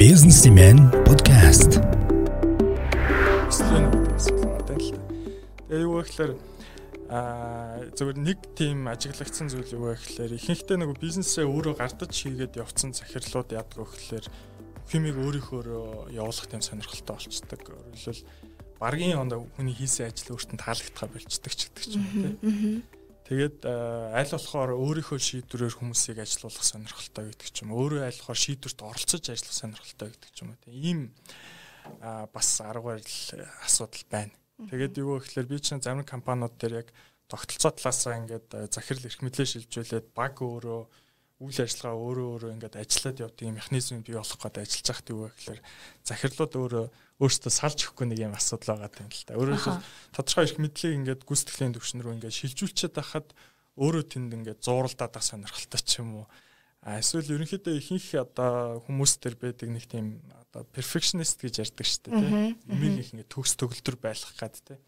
Businessman podcast. Тэгээ юу вэ гэхээр аа зөвхөн нэг тийм ажиглагдсан зүйл юу вэ гэхээр ихэнхдээ нэг бизнесээ өөрөө гардаж хийгээд явцсан захирлууд яадаг вэ гэхээр хэмиг өөрийнхөө явуулах тийм сонирхолтой болцдог. Өөрөлдөл баргийн онд хүний хийсэн ажил өөртөө таалагдхаа болцдог ч гэдэг ч юм тийм. Тэгээд аль болохоор өөрийнхөө шийдвэрээр хүмүүсийг ажилуулах сонирхолтой гэдэг ч юм. Өөрөө аль болохоор шийдвэрт оролцож ажиллах сонирхолтой гэдэг ч юм уу. Ийм бас аргаар л асуудал байна. Тэгээд юу гэхээр би чинь зарим компаниуд дээр яг тогтолцоо талаасаа ингээд захирал эрх мэдлээ шилжүүлээд баг өөрөө үйл ажиллагаа өөрөө өөрөө ингээд ажиллаад явдаг юм механизм бий болох гэдэг ажиллаж байхад юу гэхээр захирлууд өөрөө өөрсдөө салж өгөхгүй нэг юм асуудал байгаа юм л та. Өөрөөр тодорхой их мэдлийг ингээд гүйцэтгэлийн төвшин рүү ингээд шилжүүлчихэд байхад өөрөө тэнд ингээд зууралдаад ах сонирхолтой ч юм уу. А эсвэл ерөнхийдөө ихэнх одоо хүмүүс төр байдаг нэг тийм одоо perfectionist гэж ярьдаг шүү дээ тийм. Юмыг их ингээд төгс төгөлдөр байлгах гад тийм.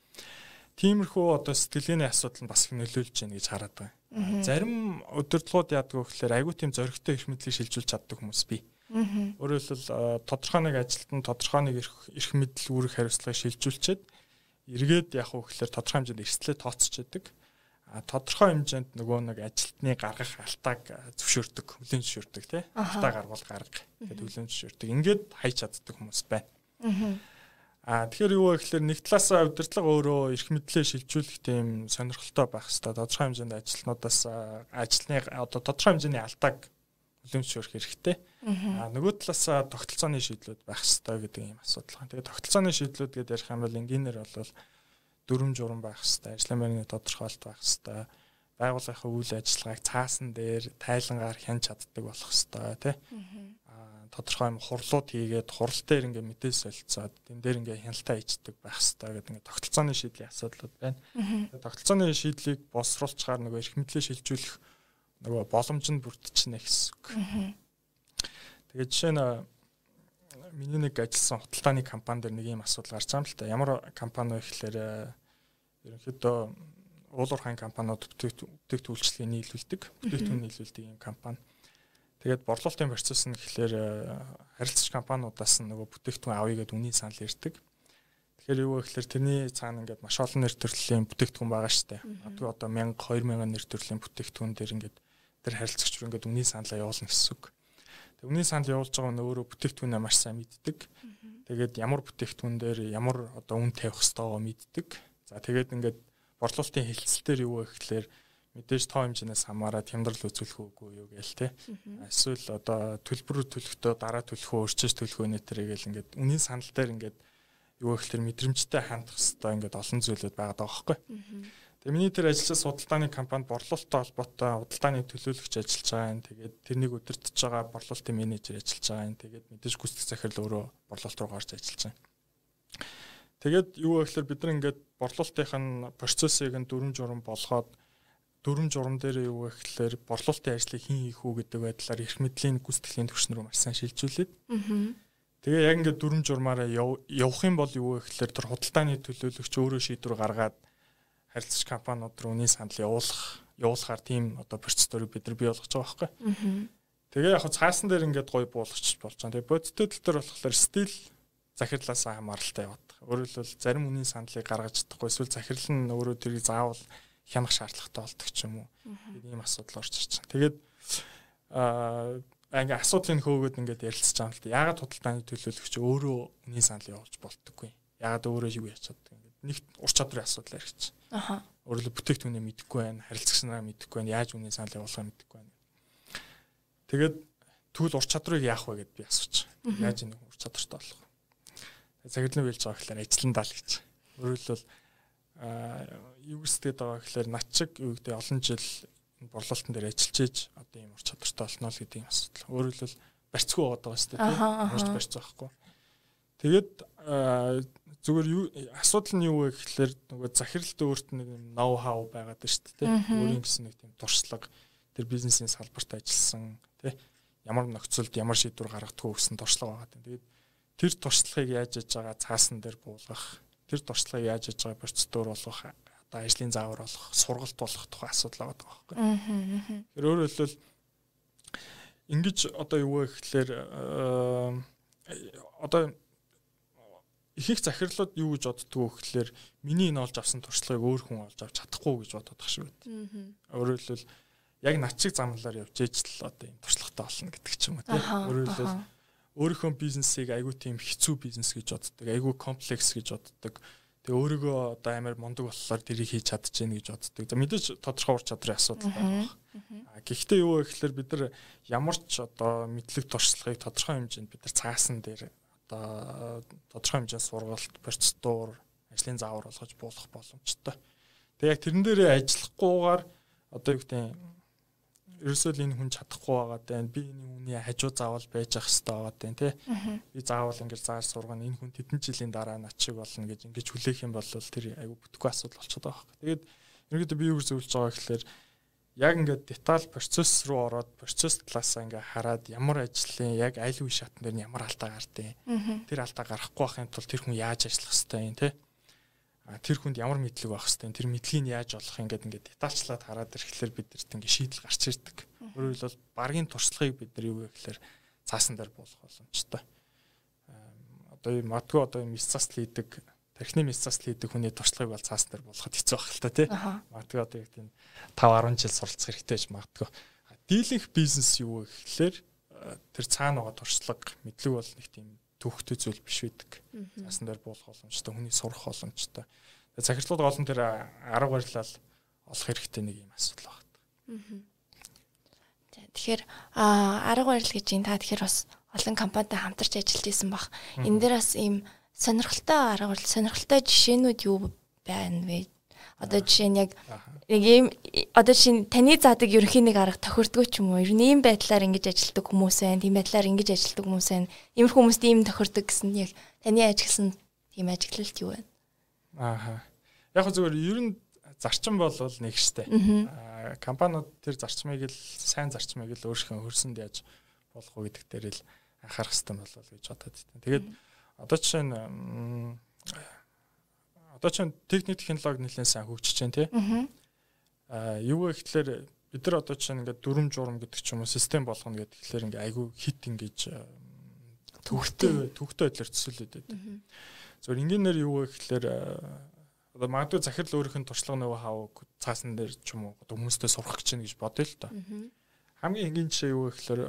Тиймэрхүү одоо сэтгэлгээний асуудал нь бас их нөлөөлж байна гэж хараад байгаа. Зарим удирдлагууд яадаг вэ гэхээр айгүй тийм зөрөгтэй их мэдлийг шилжүүлж чаддаг хүмүүс бий. Өөрөөр хэлбэл тодорхой нэг ажилтан тодорхой нэг эрх мэдэл үүрэг хариуцлагыг шилжүүлчихэд эргээд яг гэхээр тодорхой хэмжээнд эрсдлээ тооцож яадаг. А тодорхой хэмжээнд нөгөө нэг ажилтны гаргах алтааг зөвшөөрдөг, хүлээн зөвшөөрдөг тий. Алтаа гарвал гарга гэдэг хүлээн зөвшөөрдөг. Ингээд хайж чаддаг хүмүүс байна. А тэгэхээр юу вэ гэхээр нэг талаасаа удирдлага өөрөө эрх мэдлээ шилжүүлэх тийм сонирхолтой байх хэрэгтэй. Тодорхой хэмжээнд ажилтнуудаас ажлын одоо тодорхой хэмжээний алдааг хүлэмжшөөрөх хэрэгтэй. А нөгөө талаасаа тогтолцооны шийдлүүд байх хэрэгтэй гэдэг юм асуудал байна. Тэгээд тогтолцооны шийдлүүд гэдээ ярих юм бол энгийнээр бол дүрм журам байх хэрэгтэй, ажлын байрны тодорхойлт байх хэрэгтэй байгууллагын үйл ажиллагааг цаасан дээр тайлангаар хянж чаддаг болох хэрэгтэй тий тодорхой юм хурлууд хийгээд хурал дээр ингээ мэдээ солилцоод тэн дээр ингээ хяналтаа хийдэг байх хэрэгтэй гэдэг ингээ тогтолцооны шийдлийн асуудлууд байна. Тогтолцооны шийдлийг боловсруулчаар нөгөө эрх мэдлээ шилжүүлэх нөгөө боломж нь бүрдчихнэ гэсэн үг. Тэгээд жишээ нь миний нэг ажилласан худалдааны компани дээр нэг юм асуудал гарч байгаа юм л та. Ямар компани вэ гэхээр ерөнхийдөө уулуурхайн компаниуд бүтээгдэхүүн нийлүүлдэг, бүтээгдэхүүн нийлүүлдэг юм компани. Тэгээд борлуулалтын процесс нь гэхэлэр э, харилцагч компаниудаас нь нөгөө бүтээгдэхүүн авъя гэдэг үнийн санал ирдэг. Тэгэхээр юу вэ гэхэлэр тэрний цаана ингээд маш олон нэр төрлийн бүтээгдэхүүн байгаа штэ. Магадгүй одоо 1000 2000 нэр төрлийн бүтээгдэхүүн дээр ингээд тэр харилцагч руу ингээд үнийн саналаа явуулна гэсэн үг. Тэг үнийн санал явуулж байгаа нь өөрөө бүтээгдэхүүнээ маш сайн мэддэг. Тэгээд ямар бүтээгдэхүүн дээр ямар одоо үн тавих ёстойгоо мэддэг. За тэгээд ингээд борлуулалтын хэлцэл дээр юу вэ гэхэлэр мэдээж тоо хэмжээс хамаарат хямдрал үзүүлэх үгүй юу гээл те. Эсвэл одоо төлбөр төлөхдөө дараа төлөх үү, өрчөж төлөх үү нэтэрийг л ингээд үнийн санал дээр ингээд юу гэхэлэр мэдрэмжтэй хандах хэвээр ингээд олон зүйлүүд байгаа даа байхгүй. Тэгээ миний тэр ажиллаж судалдааны компанид борлуулалттай холбоотой худалдааны төлөөлөгч ажиллаж байгаа юм. Тэгээд тэрнийг удирдах байгаа борлуулалтын менежер ажиллаж байгаа юм. Тэгээд мэдээж гүйцэтгэх захирал өөрөө борлуулалт руу гарч ажиллаж байгаа. Тэгээд юу гэхэлэр бид нар ингээд борлуулалтын процессыг нь дүрм журам болгоод дүрм журам дээр юу вэ гэхээр борлуулалтын ажлыг хэн хийх үү гэдэг байдлаар эрх мэдлийн гүйцэтгэлийн түвшин рүү маш сайн шилжүүлээд. Тэгээ яг ингээд дүрм журмаараа явах юм бол юу вэ гэхээр тэр худалдааны төлөөлөгч өөрөө шийдвэр гаргаад харилцагч компаниуд руу үнийн санал явуулах явуулахаар тийм одоо процедурыг бид нар бий болгож байгаа байхгүй. Тэгээ яг цаасан дээр ингээд гой буулгач болж байгаа. Тэгээ бодиттой тал дээр болохоор стил захирлаас хамааралтай яваад. Өөрөөр хэлбэл зарим үнийн саналыг гаргаж чадахгүй эсвэл захирал нь өөрөө тэрийг заавал хянах шаардлагатай болдог ч юм уу. ийм асуудал орж ирж байна. Тэгээд аа ингээ асуудлыг хөөгөөд ингээд ярилцж байгаа юм л да. Яагаад худалдааны төлөөлөгч өөрөө үнийн санал явуулж болтоггүй. Яагаад өөрөө юу яж чаддаг ингээд нэг ур чадрын асуудал яригч. Аха. Өөрөлд бүтээгдэхүүнээ мэдэхгүй байна, харилцагч нараа мэдэхгүй байна, яаж үнийн санал явуулахаа мэдэхгүй байна. Тэгээд тэгвэл ур чадрыг яах вэ гэд би асууж. Яаж нэг ур чадртай болох вэ? Цагтлан биелж байгаа гэхээр ажилландаа л гэж. Өөрөлд юу гэсгээд байгаа гэхээр над чиг юу гэдэг олон жил борлуулалтын дээр ажиллаж ийж одоо ийм ур чадвартай болно л гэдэг юм асуудал. Өөрөөр хэлбэл барьцгүй байгаа даа шүү дээ. Урьж барьц байхгүй. Тэгээд зүгээр юу асуудал нь юу вэ гэхээр нөгөө захиралт өөрт нэг ноу хау байгаад шүү дээ. Өөрийн гэсэн нэг тийм туршлага тэр бизнесийн салбарт ажилласан тий ямар нөхцөлд ямар шийдвэр гаргадаггүй гэсэн туршлага байгаа. Тэгээд тэр туршлагыг яаж яаж байгаа цаасан дээр буулгах тэр туршлагыг яаж хийж байгаа процедур болгох одоо ажлын заавар болгох сургалт болгох тухай асуудал байгаа байхгүй. Тэр өөрөөр хэлбэл ингэж одоо юу вэ гэхэлэр одоо их их захирлууд юу гэж боддгоо гэхэлэр миний энэ олж авсан туршлагыг өөр хүн олж авч чадахгүй гэж бодоод тах шиг байд. Өөрөөр хэлбэл яг над чиг замлаар явж ээж л одоо юм туршлагатай болно гэдэг ч юм уу тийм. Өөрөөр хэлбэл өөрийнхөө бизнесийг айгүй тийм хэцүү бизнес гэж боддог, айгүй комплекс гэж боддог. Тэгээ өөрийгөө одоо амар мундаг болохоор тэрийг хийж чадчихээн гэж боддог. За мэдээж тодорхой ур чадрын асуудал байна. Гэхдээ юу вэ гэхээр бид нар ямар ч одоо мэдлэг туршлагыг тодорхой хэмжээнд бид нар цаасан дээр одоо тодорхой хэмжээнд сургалт, процедур, ажлын заавар болгож буулгах боломжтой. Тэгээ яг тэрэн дээрээ ажиллахгүйгээр одоо юу гэдэг ерөөсөө л энэ хүн чадахгүй байгаа даа. Би энэ хүний хажуу заавал байж ах хэрэгтэй байгаа даа тий. Би заавал ингэж зааж сургана энэ хүн тэдэн жилийн дараа над шиг болно гэж ингэж хүлээх юм бол тэр айгүй бүтэхгүй асуудал болчиход байгаа хэрэг. Тэгээд ерөөдөө би юу гэж зөвлөж байгаа гэхээр яг ингээд деталь процесс руу ороод процесс талаасаа ингээ хараад ямар ажлын яг аль үе шатн дээр нь ямар алдаа гардыг тэр алдаа гарахгүй байхын тулд тэр хүн яаж ажиллах хэвтэй юм те? Тэр хүнд ямар мэдлэг байх хэвтэй тэр мэдлэгийг яаж олох ингээд ингээд детальчлаад хараад ирэхлээр бид нарт ингээ шийдэл гарч ирдэг. Өөрөөр хэлбэл багийн туршлагыг бид нар юу вэ гэхээр цаасан дээр буулгах боломжтой. Одоо матгүй одоо юм эс цас хийдэг тархины мясцаас л хийдэг хүний туршлагыг бол цаас дээр болгоход хэцүү байх л та тий. Магадгүй одоо яг тийм 5 10 жил суралцах хэрэгтэй гэж магадгүй. Дийлэнх бизнес юу вэ гэхлээр тэр цаана байгаа туршлага мэдлэг бол нэг тийм төвхтэй зүйл биш байдаг. Цаасан дээр буулах боломжтой, хүний сурах боломжтой. Захирлууд олон тэр арга барилал олох хэрэгтэй нэг юм асуудал байна. Тэгэхээр арга барил гэж юм та тэгэхээр бас олон компанитай хамтарч ажиллаж исэн бах. Энэ дээр бас ийм сонирхолтой арга барил сонирхолтой жишээнүүд юу байна вэ? Одоо жишээ нь яг нэг ийм одоо нь таны заадаг ерөнхийн нэг арга тохирдгоо ч юм уу? Ер нь ийм байдлаар ингэж ажилтдаг хүмүүс байна, тийм байдлаар ингэж ажилтдаг хүмүүс байна. Иймэрхүү хүмүүст ийм тохирдог гэсэн яг таны ажигласан тийм ажиглалт юу байна? Ааха. Яг зөвөр ер нь зарчим бол нэг штэ. Аа компаниуд тэр зарчмыг л сайн зарчмыг л өөрсдөө хөрсөнд яаж болох уу гэдэг дээр л анхаарах хэрэгтэй болов гэж бодод. Тэгээд mm -hmm Одоо жишээ нь одоо ч техник технологи нэлээд сайн хөгжиж байна тий. Аа юу вэ гэхэлэр бид нар одоо чинь ингээд дүрм журм гэдэг ч юм уу систем болгоно гэдэг тэгэхээр ингээд айгүй хит ингэж төвхтэй төвхтэй байдлаар төсөөлөд байдаг. Зөв ингээнээр юу вэ гэхэлэр одоо магадгүй захирал өөрийнх нь туршлага нөгөө хавг цаасан дээр ч юм уу одоо хүмүүстэй сурах гэж байна гэж бодъё л доо. Хамгийн энгийн жишээ юу вэ гэхэлэр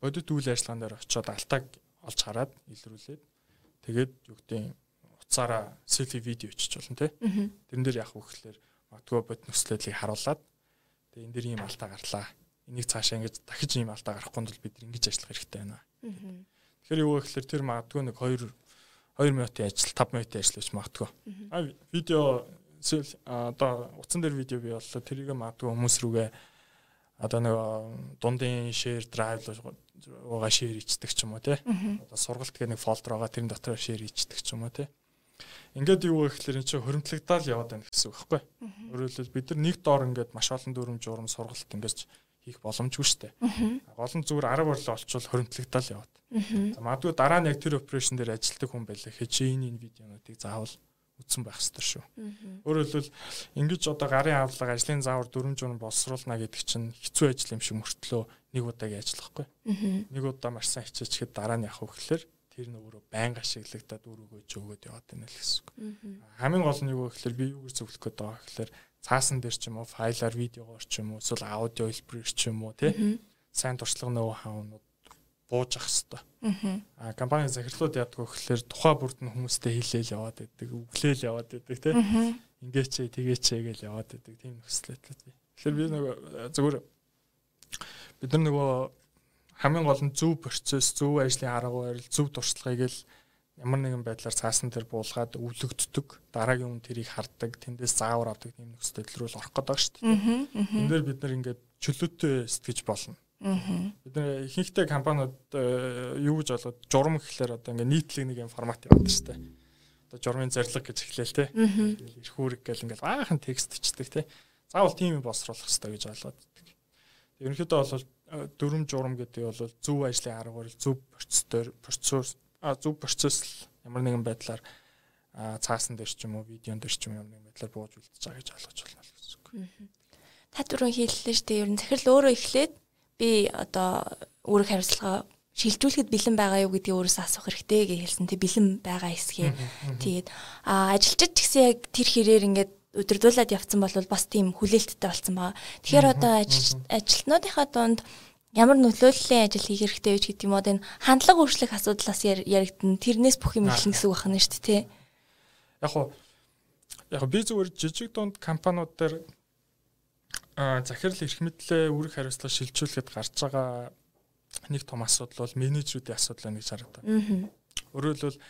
бодит үйл ажиллагаан дээр очиод алтааг олж хараад илрүүлээд Тэгээд юу гэдэг уцаараа селфи видео ичиж болно тий. Тэрэн дээр яг үхэхлээр магадгүй бод нөхцөлөдлийг харуулад тэгээд энэ дэр ийм алдаа гарлаа. Энийг цаашаа ингэж дахиж ийм алдаа гарахгүй тул бид ингэж ажиллах хэрэгтэй байна. Тэгэхээр юу гэхээр тэр магадгүй нэг 2 2 минутын ажил 5 минутын ажил гэж магадгүй. А видео одоо утсан дээр видео бий боллоо тэрийг магадгүй хүмүүс рүүгээ одоо нэг дундын share drive руугаа share хийдэг ч юм уу тий. Одоо сургалт гэх нэг фолдер байгаа тэрэн дотор share хийдэг ч юм уу тий. Ингээд юу гэхээр эн чинь хөрөмтлөгдөал яваад байна гэсэн үг байхгүй. Өөрөөр бид нар нэг доор ингээд маш олон дүрм журам сургалт ингээд хийх боломжгүй дээ. Гол нь зүгээр арга барил олчвол хөрөмтлөгдөал яваад. Магадгүй дараа нь яг тэр операшн дээр ажилтдаг хүн байлаа. Хэж энэ энэ видеонуудыг заавал үтсэн байх ёстой шүү. Өөрөөр хэлбэл ингэж одоо гарын авлага ажлын заавар журам боловсруулна гэдэг чинь хэцүү ажил юм шиг мөртлөө нэг удаагийн ажиллахгүй. Нэг удаа маш сайн хичээчихэд дараа нь явах гэхээр тэр нөөрөө байнга ашиглагдаад өрөөгөө ч өгөөд яваад байна л гэсэн үг. Хамгийн гол нь юу вэ гэхээр би юу гэж зөвлөх гээд байгаа гэхээр цаасан дээр ч юм уу файлаар видеогоор ч юм уу эсвэл аудио хэлбэрээр ч юм уу тий сайн туршлага нөө хаанууд бууж ах хэвээр. Аа компани захирлууд яадаг вэ гэхээр тухай бүрд нь хүмүүстэй хэлээл яваад байдаг, өглөөл яваад байдаг тий. Ингээч тэгээч гэж яваад байдаг тийм нөхцөл байдлаа тий. Тэгэхээр би нөгөө зөвхөн бид нар нөгөө хамгийн гол нь зөв процесс, зөв ажлын арга барил, зөв туршлагыг л ямар нэгэн байдлаар цаасан дээр буулгаад өвлөгддөг, дараагийн хүн тэрийг хардаг, тэндээс заавар авдаг тийм нөхцөл байдал руу орох гэдэг шүү дээ. Энд дээр бид нар ингээд чөлөөтэй сэтгэж болно. Бид нэр ихэнхдээ компаниуд э, юу гэж болоод журам гэхлээр одоо ингээ нийтлэг нэг юм формат яваад дээ. Одоо журмын зорилго гэж эхлээл те. Ирэх үүрэг гэл ингээл баахан текст ичдэг те. Заавал тийм юм боловсруулах хэрэгтэй гэж болоод. Ерөнхийдөө бол э, дөрөм журам гэдэг бол зөв ажлын арга барил, зөв процессор, процесс зөв процесс ямар нэгэн байдлаар цаасан дээр ч юм уу, видеон дээр ч юм ямар нэгэн байдлаар бууж үлдэж байгаа гэж ойлгож байна гэсэн үг. Та түрүүн хэллээ шүү дээ. Ер нь захирал өөрөө эхлээд би одоо үүрэг хариуцлага шилжүүлэхэд бэлэн байгаа юу гэдгийг өөрөөсөө асуух хэрэгтэй гэж хэлсэн. Тэг бэлэн байгаа эсгээ. Тэгээд а ажилчид ч гэсэн яг тэр хэрээр ингээд өдөрдүүлээд явцсан бол бас тийм хүлээлттэй болсон байгаа. Тэгэхээр одоо ажилтнуудынхаа дунд ямар нөлөөллийн ажил хийх хэрэгтэй вэ гэдэг юм уу энэ хандлага өөрчлөх асуудлаас яригдана. Тэрнээс бүх юм эхэлнэ гэсэн үг байна шүү дээ, тий. Яг хуу яг би зүгээр жижиг дунд компаниуд дээр захирал эрх мэдлээ үүрэг хариуцлага шилжүүлэхэд гарч байгаа нэг том асуудал бол менежерүүдийн асуудал байна гэж харагдав. Өөрөөр хэлбэл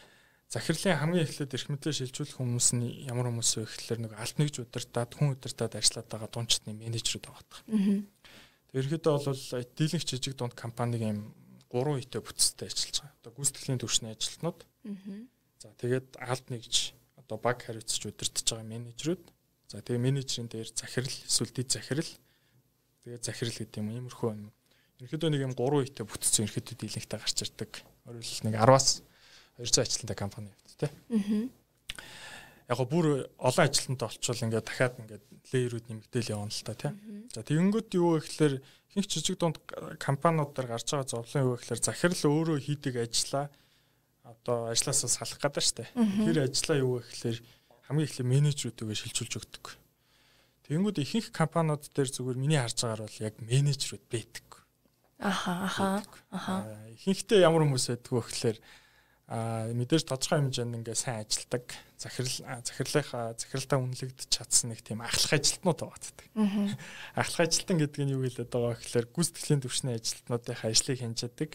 захирлын хамгийн эхлээд эрх мэдлээ шилжүүлэх хүмүүс нь ямар хүмүүс вэ гэхэлэр нэг алт нэгж удирдаад хүн удирдаад ажиллаад байгаа дундчны менежерүүд байгаа. Тэр ихэдээ бол дийлэнх жижиг дунд компаниг юм 3 хитэ бүтцтэй ажиллаж байгаа. Одоо гүйцэтгэлийн түвшний ажилтнууд. За тэгээд алт нэгж одоо баг хариуцж удирдах байгаа менежерүүд. За тэгээ менежерийн дээр захирал эсвэл дэд захирал тэгээ захирал гэдэг юм иймэрхүү юм Ерөнхийдөө нэг юм 3 хитэ бүтцэн ерөнхийдөө дийлэнхтэй гарч ирдэг. Өөрөлд нэг 10-аас 200 ажилтнтай компани явт тий. Аа. Яг бүр олон ажилтнтай олчвол ингээд дахиад ингээд леерүүд нэмэгдээл явна л та тий. За тэгэнгүүт юу вэ гэхээр хинч жижиг дунд компаниудаар гарч байгаа зовлон юу вэ гэхээр захирал өөрөө хийдэг ажлаа одоо ажлаасаа салах гэдэг штэ. Тэр ажлаа юу вэ гэхээр хамгийн эхлээд менежерүүдтэйгээ шилжүүлж өгдөг. Тэгэнгүүт ихэнх компаниуд дээр зүгээр миний харж байгаагаар бол яг менежерүүд байдаг Аха аха аха. Ихэнхдээ ямар хүмүүс байдг вэ гэхээр а мэдээж тодорхой хэмжээнд ингээ сайн ажилдаг захирал захирлынхаа захиралтаа үнэлэгдэж чадсан нэг тийм ахлах ажилтнууд байгаа. Ахлах ажилтан гэдэг нь юу хэлээд байгаа гэхээр гүйцэтгэлийн төвшний ажилтнуудын ажлыг хянжаадаг.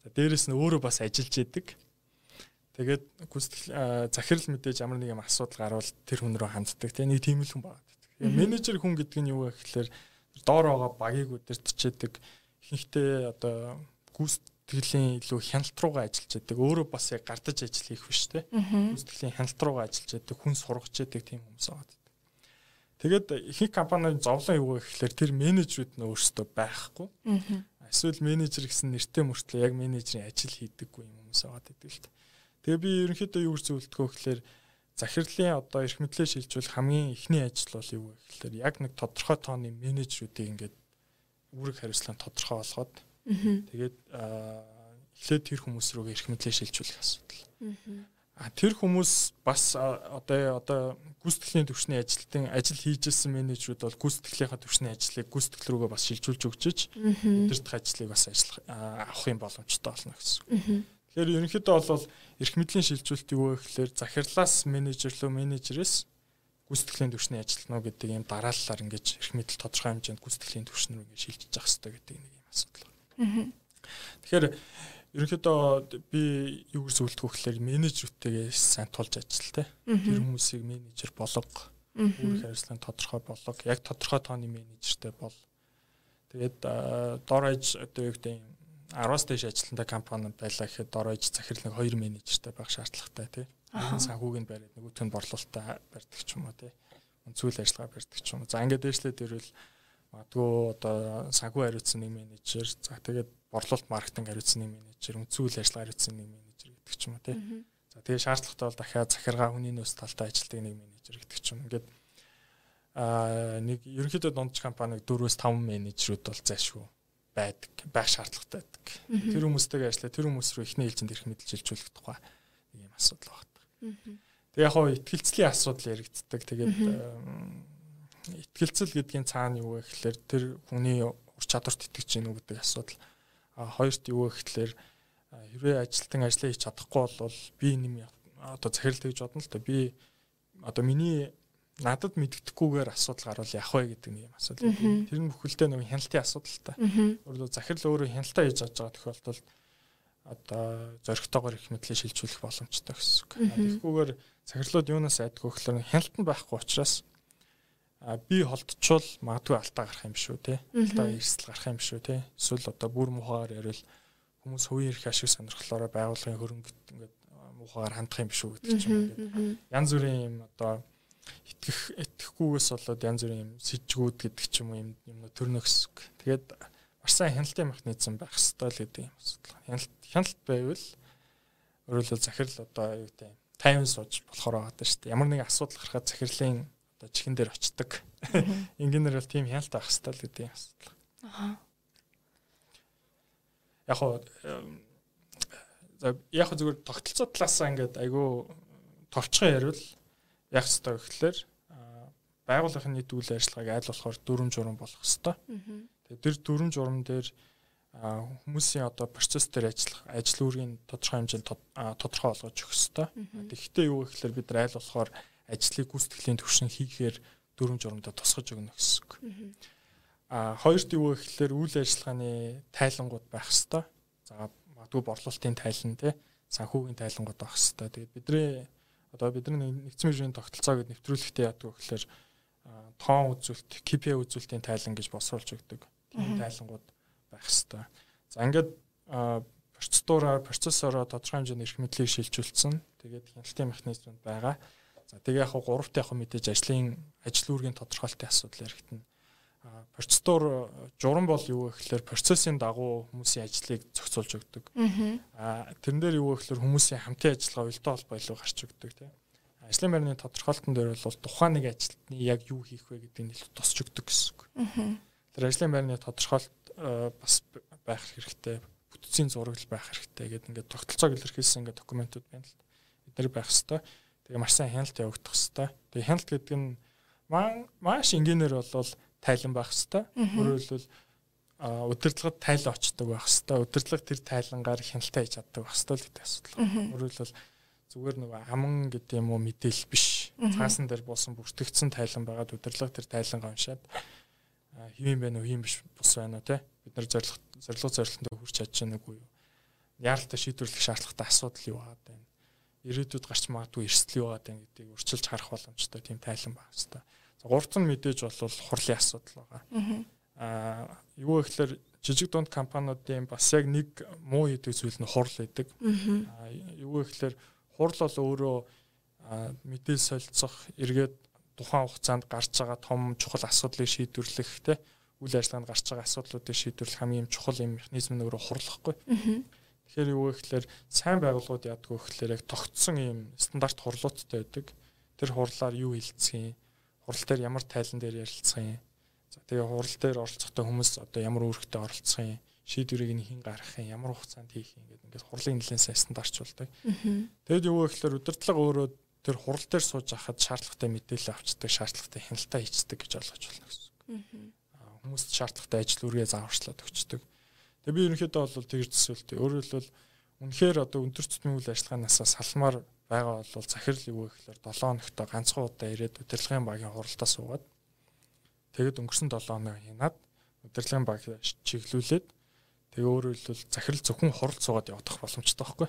За дээрэс нь өөрөө бас ажиллаж идэг. Тэгээд гүйцэтгэл захирал мэдээж ямар нэг юм асуудал гарвал тэр хүн рүү ханддаг. Тэгээ нэг тийм л хүн байгаа. Тэгээ менежер хүн гэдэг нь юу вэ гэхээр доор байгаа багийг удирдах ихэнхдээ одоо гүйцэтгэлийн илүү хяналт руугаа ажиллаж байдаг. Өөрөө бас яг гардаж ажил хийх биш те. Гүйцэтгэлийн хяналт руугаа ажиллаж байдаг, хүн сургаж байдаг тийм хүмүүс байгаа. Тэгээд ихэнх компаниуд зовлон юу гэхээр тэр менежерүүд нь өөрсдөө байхгүй. Эсвэл менежер гэсэн нэртэй мөртлөө яг менежерийн ажил хийдэггүй юм хүмүүс байгаа гэдэг л. Тэгээ би ерөнхийдөө юу гэж зөвлөдгөө гэхээр захирлын одоо эрх мэдлээ шилжүүлэх хамгийн эхний ажил бол юу вэ гэхээр яг нэг тодорхой тооны менежерүүдийг ингээд үүрэг хариуцлага тодорхой болгоод тэгээд эхлээд тэр хүмүүс рүү эрх мэдлээ шилжүүлэх асуудал. А тэр хүмүүс бас одоо одоо гүйцэтгэлийн төвчний ажилтан ажил хийжсэн менежерүүд бол гүйцэтгэлийнхаа төвчний ажлыг гүйцэтгэл рүүгээ бас шилжүүлж өгчөж өдөртөх ажлыг бас ажиллах авах юм боломжтой болно гэсэн. Тэгэхээр ерөнхийдөө бол эрх мэдлийн шилжүүлэлт юу вэ гэхээр захирлаас менежер лөө менежерээс гүйцэтгэлийн түвшний ажилтнаа гэдэг ийм дарааллаар ингэж эрх мэдэл тодорхой хэмжээнд гүйцэтгэлийн түвшин рүү ингэж шилжиж явах хэрэгтэй гэдэг нэг юм асуудал. Байна. Тэгэхээр ерөнхийдөө би юу гэж зөвлөдгөө гэхээр менежерүүдтэйгээ сайн тулж ажил те. Тэр хүмүүсийг менежер болго. Үүрэг хариуцлагын тодорхой болго. Яг тодорхой тооны менежертэй бол. Тэгээд дор аж одоо юу гэдэг 10-аас дээш ажилтнтай компани байлаа гэхэд аж захирал нэг 2 менежертэй байх шаардлагатай тий. Санхүүг нь бариад нөгөөт нь борлуулалтаа барьдаг ч юм уу тий. Үнцүүл ажиллагаа барьдаг ч юм уу. За ингээд дээшлээд ирвэл магадгүй одоо санхүү хариуцсан нэг менежер, за тэгээд борлуулалт маркетинг хариуцсан нэг менежер, үнцүүл ажиллагаа хариуцсан нэг менежер гэдэг ч юм уу тий. За тэгээд шаардлагатай бол дахиад захиргаа хүний нөөц талтай ажилтдаг нэг менежер гэдэг ч юм. Ингээд аа нэг ерөнхийдөө дундч компаниг 4-5 менежерүүд бол зайшгүй байдаг байх шаардлагатай байдаг. Тэр хүмүүстэйгээ ажиллаа тэр хүмүүс рүү ихний ээлжинд ирэх мэдээлж илжүүлэх тухай нэг юм асуудал байна. Тэгээ яг хоо ихтгэлцлийн асуудал яригддаг. Тэгээд ихтгэлцэл гэдгийн цаана юу вэ гэхээр тэр хүний ур чадварт итгэж гинүү гэдэг асуудал. А хоёрт юу вэ гэхээр хэрвээ ажилтан ажиллаа хийж чадахгүй бол би нэм одоо захирал гэж бодно л да. Би одоо миний надад мэддэхгүйгээр асуудал гарвал яах вэ гэдэг нэг юм асуудал. Тэр нь бүхэлдээ нэг хяналтын асуудал та. Өөрөөр захирал өөрөө хяналтаа хийж чадж байгаа тохиолдолд одоо зоригтойгоор их мэдлээ шилжүүлэх боломжтой гэсэн үг. Тэгэхгүйгээр захирлууд юунаас айдгүй гэхээр хяналт нь байхгүй учраас би холдчвол магадгүй алдаа гарах юм шүү те. Алдаа эрсдэл гарах юм шүү те. Эсвэл одоо бүр мухаар ярил хүмүүс хувийн эрх ашиг сонирхлоороо байгууллагын хөрөнгө ингээд мухаар хандах юм шүү гэдэг ч юм ингээд янз бүрийн юм одоо итгэх итгэхгүйгээс болоод янз бүрийн юм сэжгүүд гэдэг ч юм уу юм төрнөс. Тэгээд маш сайн хяналтын механизм байх хэрэгтэй л гэдэг юм асуудал. Хяналт хяналт байвал өөрөлдөө захирал одоо юу гэдэг юм тайван сууж болохоор байгаа шүү дээ. Ямар нэгэн асуудал гарахад захирлын одоо чихэн дээр очдог. Инженер бол тийм хяналт авах хэрэгтэй л гэдэг юм асуудал. Аа. яг хоо яг зүгээр тогтолцоо талаасаа ингээд айгүй товчхон ярил яг хэвээр гэхэлэр байгууллагын нийт үйл ажиллагааг айл болохоор дүрм журам болох хэвээр. Тэгээд тэр дүрм журам дээр хүмүүсийн одоо процесс дээр ажиллах ажил үүргийн тодорхой хэмжээнд тодорхой болгож өгөх хэвээр. Тэгэхдээ юу гэхээр бид нар айл болохоор ажлыг гүйцэтгэлийн төвшин хийхээр дүрм журамдаа тусгаж өгнө гэсэн үг. А хоёрт юу гэхээр үйл ажиллагааны тайлангууд байх хэвээр. За магадгүй борлуулалтын тайлан те санхүүгийн тайлангууд байх хэвээр. Тэгээд бидний одоо бидний нэгдсэн мөрийн тогтолцоо гэд нэвтрүүлэхдээ яадаг вэ гэхээр тоон үзүүлэлт, KPI үзүүлэлтийн тайлан гэж босруулж өгдөг. Тийм тайлангууд байх хэвээр. За ингээд процедураар, процессороо тодорхой хэмжээний эрх мэдлийг шилжүүлсэн. Тэгээд хяналтын механизмуд байгаа. За тэгээ яг гуравт яг мэдээж ажлын ажил үүргийн тодорхойлтын асуудал яригдана. Процедур журам бол юу гэхээр процессын дагуу хүмүүсийн ажлыг зохицуулж өгдөг. Аа тэрэн дээр юу гэхээр хүмүүсийн хамтын ажиллагаа уялдаа холбоо илүү гарч өгдөг тийм. Ажлын байрны тодорхойлтон дээр бол тухайн нэг ажилтны яг юу хийх вэ гэдгийг илүү тусч өгдөг гэсэн үг. Тэр ажлын байрны тодорхойлт бас байх хэрэгтэй. Бүтцийн зураг байх хэрэгтэй гэдэг ингээд тогтолцоог илэрхийлсэн ингээд документууд байна л. Эдгээр байх хэрэгтэй. Тэгээ маш сайн хяналт явагдах хэвээр. Тэгээ хяналт гэдэг нь маш энгийнээр болвол тайлан байх хэвээр. Өөрөөр удирдлагад тайлан очдог байх хэвээр. Удирдлага тэр тайлангаар хяналтаа хийж чаддаг байх хэвээр гэдэг асуудал. Өөрөөр хэлбэл зүгээр нэг аман гэдэг юм уу мэдээлэл биш. Цаасан дээр буусан бүртгэгдсэн тайлан байгаад удирдлага тэр тайлангаа уншаад хэвэн байна уу, хэвэн биш бус байна уу те. Бид нар зорилго зорилго зорилтонд хүрч чадж байна уу юу? Яаралтай шийдвэрлэх шаардлагатай асуудал юу байгаа юм ирээдүйд гарч магадгүй эрсдэл юу байгаа гэдгийг урьдчилж харах боломжтой тийм тайлан байх хэрэгтэй. Гурц нь мэдээж бол хурлын асуудал байгаа. Аа юу гэхээр жижиг дунд компаниудын бас яг нэг муу хийдэг зүйл нь хурл гэдэг. Аа юу гэхээр хурл бол өөрөө мэдээлэл солилцох эргээд тухайн хугацаанд гарч байгаа том чухал асуудлыг шийдвэрлэх те үйл ажиллагаанд гарч байгаа асуудлуудыг шийдвэрлэх хамгийн чухал юм механизм нь өөрөө хурлахгүй. Тэгэхээр юу гэхээр сайн байгууллагууд яадаг вэ гэхээр яг тогтсон ийм стандарт хурлуудтай байдаг. Тэр хурлаар юу хэлцэх юм? Хурал дээр ямар тайлан дээр ярилцах юм? За тэгээ хурал дээр оролцохтой хүмүүс одоо ямар үүрэгтэй оролцох юм? Шийдвэрийг нь хэн гаргах юм? Ямар хугацаанд хийх юм гэдэг ингээд хурлын нэлээд сайн стандартчулдаг. Тэгэд юу вэ гэхээр удирдлага өөрөө тэр хурал дээр сууж хахад шаардлагатай мэдээлэл авчдаг, шаардлагатай хяналтаа хийцдэг гэж ойлгож байна гэсэн үг. Хүмүүст шаардлагатай ажил үргээ зааварчлаад өгчдөг. Тэгээ би ерөнхийдөө бол тэгж төсөөлтөө. Өөрөөр хэлбэл үнэхээр одоо өндөр цэцмийн үйл ажиллагаанаас салмаар байгаа бол захирал юу гэхээр 7 хоногтой ганцхан удаа ирээд удирдлагын багийн хуралдаа суугаад тэгээд өнгөрсөн 7 хоног хянаад удирдлагын баг чиглүүлээд тэгээ өөрөөр хэлбэл захирал зөвхөн хурал суугаад явах боломжтой байхгүй.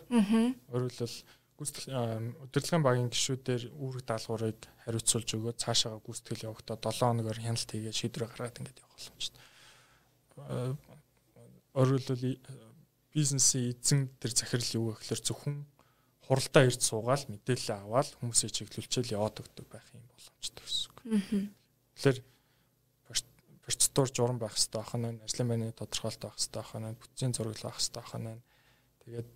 Өөрөөр хэлбэл удирдлагын багийн гишүүдээр үүрэг даалгаврыг хариуцуулж өгөө цаашаа гүйцэтгэл явахдаа 7 хоногор хяналт хийгээд шийдвэр гаргаад ингээд явах боломжтой Өөрөлдвөл бизнесийн эзэн тэр захирал юу гэхээр зөвхөн хуралдаа ирд суугаал мэдээлэл аваад хүмүүсийг чиглүүлчихэл яваад өгдөг байх юм боломжтой гэсэн үг. Тэгэхээр процедур журам байх хэрэгтэй ах нь ажлын байрны тодорхойлт байх хэрэгтэй ах нь бүтцийн зураг байх хэрэгтэй ах нь. Тэгээд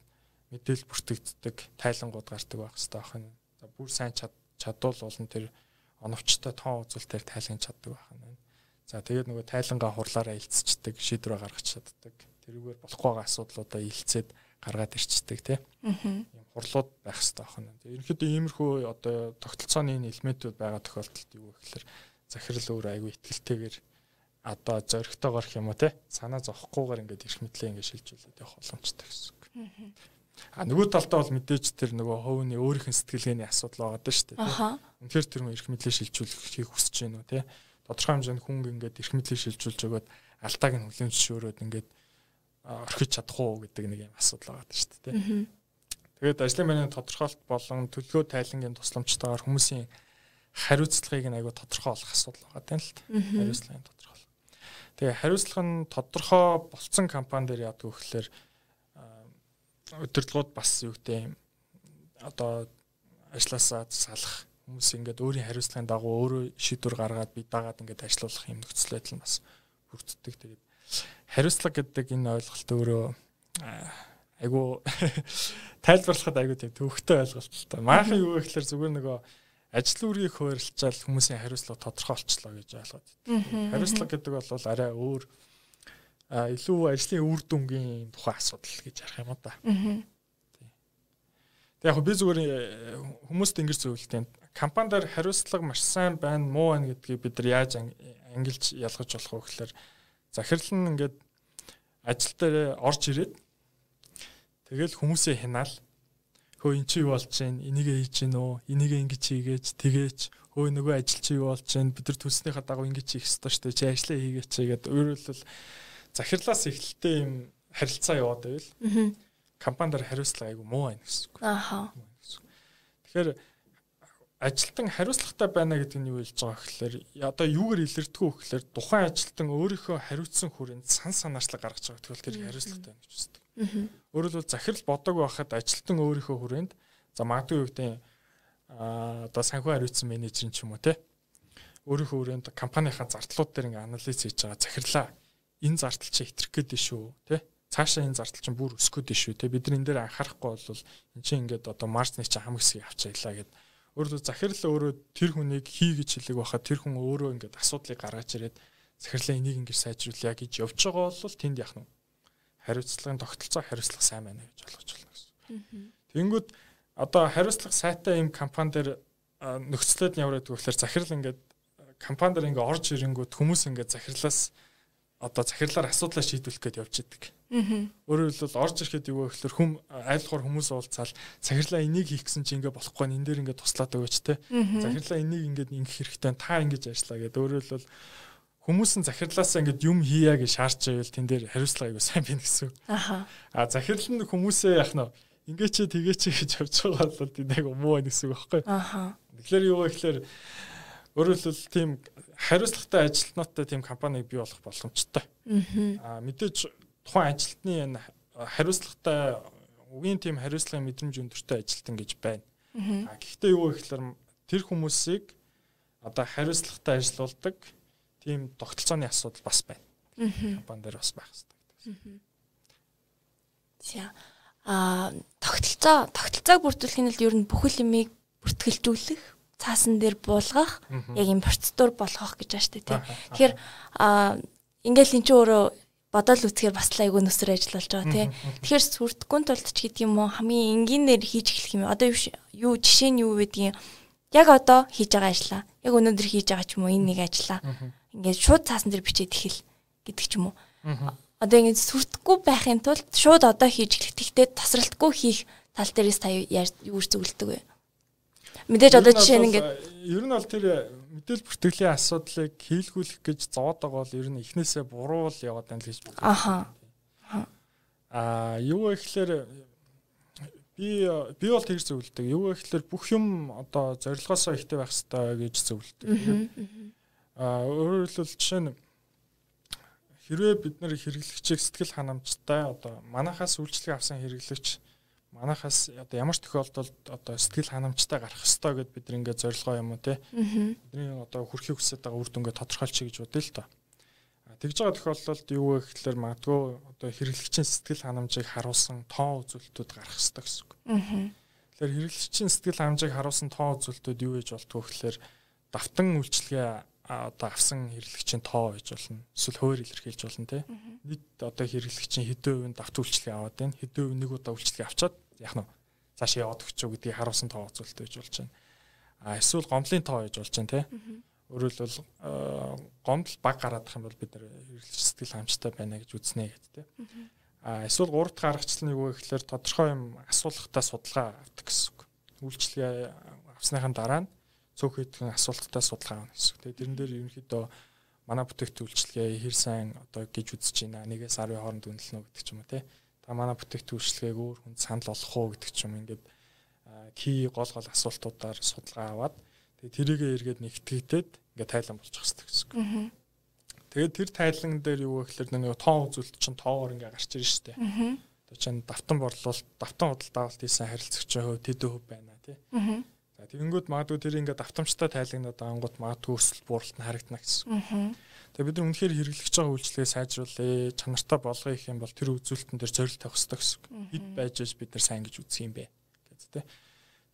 мэдээлэл бүртгэгддэг тайлангууд гардаг байх хэрэгтэй ах нь. За бүр сайн чадвал болон тэр оновчтой тоон үзүүлэлтээр тайлгаж чаддаг байх нь. За тэгээд нөгөө тайлангаа хурлаараа илцчихдэг шийдвэр гаргаж чаддаг. Тэрүүгээр болохгүй байгаа асуудлуудаа илцээд гаргаад ирчдэг тий. Ийм хурлууд байх хэрэгтэй байна. Ерөнхийдөө иймэрхүү одоо тогтолцооны элементүүд байгаа тохиолдолд юу гэхээр захирал өөр айгүй ихтэлтэйгээр одоо зөрөгтэйгээр гэх юм уу тий. Санаа зовхгүйгээр ингээд ирэх мэтлээ ингээд шилжүүлээд явах боломжтой гэсэн үг. А нөгөө талдаа бол мэдээж тэр нөгөө хувийн өөрийнх нь сэтгэлгээний асуудал байгаа даа шүү дээ. Үнэхээр тэр хүн ирэх мэтлээ шилжүүлэхийг хүсэж байна уу тий. Тодорхой хэмжээнд хүн ингээд ирэх мэтлээ шилжүүлж өгөөд алтааг нь хүлээн зөвшөөрөөд ингээд орхиж чадах уу гэдэг нэг юм асуудал байгаа шүү дээ. Тэгээд ажлын байрны тодорхойлт болон төлөвлөгөө тайлангийн тусламжтайгаар хүмүүсийн хариуцлагыг нь айгүй тодорхой болох асуудал байгаа юм л та. Хариуцлагын тодорхой. Тэгээ хариуцлага нь тодорхой болцсон компани дээр яадаг вэ гэхээр удирдлагууд бас юу гэдэг одоо ажилласаа салах хүмүүс ингээд өөрийн хариуцлагын дагуу өөрөө шийдвэр гаргаад бие дагаад ингээд ажиллах юм нөхцөл байдал нь бас бүрддэг. Тэгээд хариуцлага гэдэг энэ ойлголт өөрөө айгу тайлбарлахад айгу тийм төвхтэй ойлголт л та. Маахан юу гэхээр зүгээр нөгөө ажил үргийг хөөрлцаал хүмүүсийн хариуцлага тодорхой болчлоо гэж ойлгоод байна. Хариуцлага гэдэг бол арай өөр илүү ажлын үр дүнгийн тухай асуудал гэж ярих юм да. Тэг яг би зүгээр э, хүмүүст ингэж зөвлөлтийн компанидаар хариуцлага маш сайн байна муу байна гэдгийг бид нар яаж ангилж ялгаж болох вэ гэхээр захирал нь ингээд ажил дээр орж ирээд тэгэл хүмүүсээ хянаал. Хөө эн чи юу болж байна? Энийг хийж гин үү энийг ингэж хийгээч тэгээч? Хөө нөгөө ажил чи юу болж байна? Бид нар төснийхээ дагуу ингэж хийх ёстой шүү дээ. Чи ажиллаа хийгээч гэдэг өөрөлдөл захирлаас эхлэлтэй юм харилцаа яваад байвал компанидаар хариуцлага айгу муу байна гэсэн үг. Ааха. Тэгэхээр ажилтан хариуцлагатай байна гэдэг нь юу хэлж байгаа гэхээр одоо юугаар илэрдэггүй гэхээр тухайн ажилтан өөрийнхөө хариуцсан хүрээнд сан санаачлаг гаргаж байгаа тэгэхээр тэр хариуцлагатай байна гэж үздэг. Өөрөөр хэлбэл захирал бодог байхад ажилтан өөрийнхөө хүрээнд за магадгүй юу гэдэг одоо санхүү хариуцсан менежер ч юм уу те өөрийнхөө хүрээнд компанийнхаа зардлууд дээр ингээ анализ хийж байгаа захирлаа энэ зардал чи хэтрэх гээд шүү те цаашаа энэ зардал чинь бүр өсгөх гээд шүү те бид нар энэ дээр анхаарахгүй бол эн чинь ингээд одоо маржны чинь хам хэсгийг авчаялаа гэд өөрөөр захирал өөрөө тэр хүнийг хий гэж хэлэг байхад тэр хүн өөрөө ингээд асуудлыг гаргаж ирээд захирлаа энийг ингээд сайжруулъя гэж явж байгаа бол тэнд яах нь хариуцлагын тогтолцоо хариуцлага сайн байна гэж ойлгож байна гэсэн. Тэнгүүд одоо хариуцлага сайтай юм компани дээр нөхцөлөд нь яваад гэхээр захирал ингээд компани дээр ингээд орж ирэнгүүт хүмүүс ингээд захирлаас одоо захирлаар асуудлаа шийдвэрлэх гээд явж идэг. Өөрөөр хэлбэл орж ирэхэд юу вэ гэхээр хүм айлхор хүмүүс уулзаал захирлаа энийг хийх гэсэн чи ингээ болохгүй энэ дээр ингээ туслаад өгөөч те. Захирлаа энийг ингээд ингэх хэрэгтэй та ингэж ажиллаа гэдэг. Өөрөөр хэлбэл хүмүүс нь захирлаасаа ингээд юм хийя гэж шаарч байвал тэн дээр хариуцлага аягүй сайн байна гэсэн. Аха. А захирал нь хүмүүсээ яах нь ингээ чи тэгээ чи гэж явж байгаа бол тийм яг муу байна гэсэн үг байхгүй. Аха. Тэгэхээр юу вэ гэхээр өөрөөр хэлбэл тийм хариуцлагатай ажилтнуудтай тийм компаниг бий болох боломжтой. Аа мэдээж тухайн ажилтны хариуцлагатай үгийн тийм хариуцлагын мэдрэмж өндөртэй ажилтан гэж байна. Аа гэхдээ юу гэхээр тэр хүмүүсийг одоо хариуцлагатай ажилуулдаг тийм тогтолцооны асуудал бас байна. Компани дээр бас байх хэрэгтэй. За а тогтолцоо тогтолцоог бүрдүүлэхийн тулд ер нь бүхэл юмыг бүртгэлжүүлэх цаасан дээр буулгах яг юм процедур болгох гэж байна шүү дээ тийм. Тэгэхээр ингээл эн чинь өөрөө бодоол үсгээр бас л айгүй нүсэр ажил болж байгаа тийм. Тэгэхээр сүрдэхгүй тулд ч гэдэг юм уу хамгийн энгийнээр хийж эхлэх юм. Одоо юу жишээ нь юу гэдгийг яг одоо хийж байгаа ажиллаа. Яг өнөөдөр хийж байгаа ч юм уу энэ нэг ажиллаа. Ингээд шууд цаасан дээр бичээд эхэл гэдэг ч юм уу. Одоо ингээд сүрдэхгүй байхын тулд шууд одоо хийж эхлэх. Тэгтээ тасралтгүй хийх тал дээрээс та юу зөвлөдөг вэ? Мэдээж одоо жишээ нь ингээд ер нь бол тэр мэдээлэл бүртгэлийн асуудлыг хийлгүүлэх гэж зовоод байгаа бол ер нь эхнээсээ буруу л яваад байна л гэж байна. Аха. Аа юу гэхээр би би бол тэр зөвлөдөг. Юу гэхээр бүх юм одоо зорилгоосоо ихтэй байх хэрэгтэй гэж зөвлөдөг. Аа өөрөөр хэлбэл жишээ нь хэрвээ бид нар хэрэглэгчийг сэтгэл ханамжтай одоо манахаас үйлчлэг авсан хэрэглэгч манахаас одоо ямар ч тохиолдолд одоо сэтгэл ханамжтай гарах ёстой гэд бид нэг ингээд зорилгоо юм уу те. Бидний одоо хүрхийг хүсэж байгаа үр дүнгээ тодорхойлчих гэж бодъё л доо. Тэгж байгаа тохиолдолд юу вэ гэхээр магадгүй одоо хэрэглэгчийн сэтгэл ханамжийг харуулсан тоон үзүүлэлтүүд гарах ёстой гэсэн үг. Тэгэхээр хэрэглэгчийн сэтгэл ханамжийг харуулсан тоон үзүүлэлтүүд юу гэж болтгоо гэхээр давтан үйлчлэгээ одоо авсан хэрэглэгчийн тоо гэж болно. Эсвэл хуур илэрхийлж болно те. Нийт одоо хэрэглэгчийн хэдэн хувийн давт үйлчлэгээ аваад байна. Хэдэн хувь нэг удаа үйлчлэгээ авчаад яах нь цаашаа яваад өгч үү гэдгийг харуулсан тоо үзүүлэлт гэж болж байна. А эсвэл гомдлын тоо гэж болж байна те. Өөрөөр хэлбэл гомдол баг гараадах юм бол бид нар хэрэглэгч сэтгэл хангамжтай байна гэж үзнэ гэдэг те. А эсвэл гурав дахь аргачлал нь юу вэ гэхээр тодорхой юм асуулгатай судалгаа авдаг гэсэн үг. Үйлчлэгээ авсныхаа дараа нь цөөх хэдхэн асуулттай судалгаа авна гэсэн. Тэгээ тэрэн дээр ерөнхийдөө манай бүтээгт үйлчлэгээ хэр сайн одоо гэж үзэж байна. Нэгээс 10-ийн хооронд үнэлнэ гэдэг ч юм уу те. Та манай бүтээгт үйлчлэгээг өөр хүн санал болгох уу гэдэг ч юм ингээд ки гол гол асуултуудаар судалгаа аваад тэгээ тэрийгээ эргээд нэгтгэгдээд ингээд тайлан болчих хэрэгтэй гэсэн. Тэгээд тэр тайлан дээр юу вэ гэхээр нэг тоон үзүүлэлт чинь тоогоор ингээд гарч ирж штэ. Одоо чинь давтан борлуулалт, давтан худалдаавалт хийсэн харилцагчийн хувь тэдэн хөв байна тий. За тэгэнгүүт магадгүй тэр ингээд автомттай тайлгнаад ангууд магадгүй өсөл бууралт нь харагдана гэсэн. Тэгээ бид нар үнэхээр хэрэглэж байгаа үйлчлэгээ сайжруулъя, чанартай болгоё гэх юм бол тэр үзүүлэлтэн дээр зорилт тавих хэрэгтэй гэсэн. Хэд байж аж бид нар сайн гэж үзэх юм бэ гэж тэ.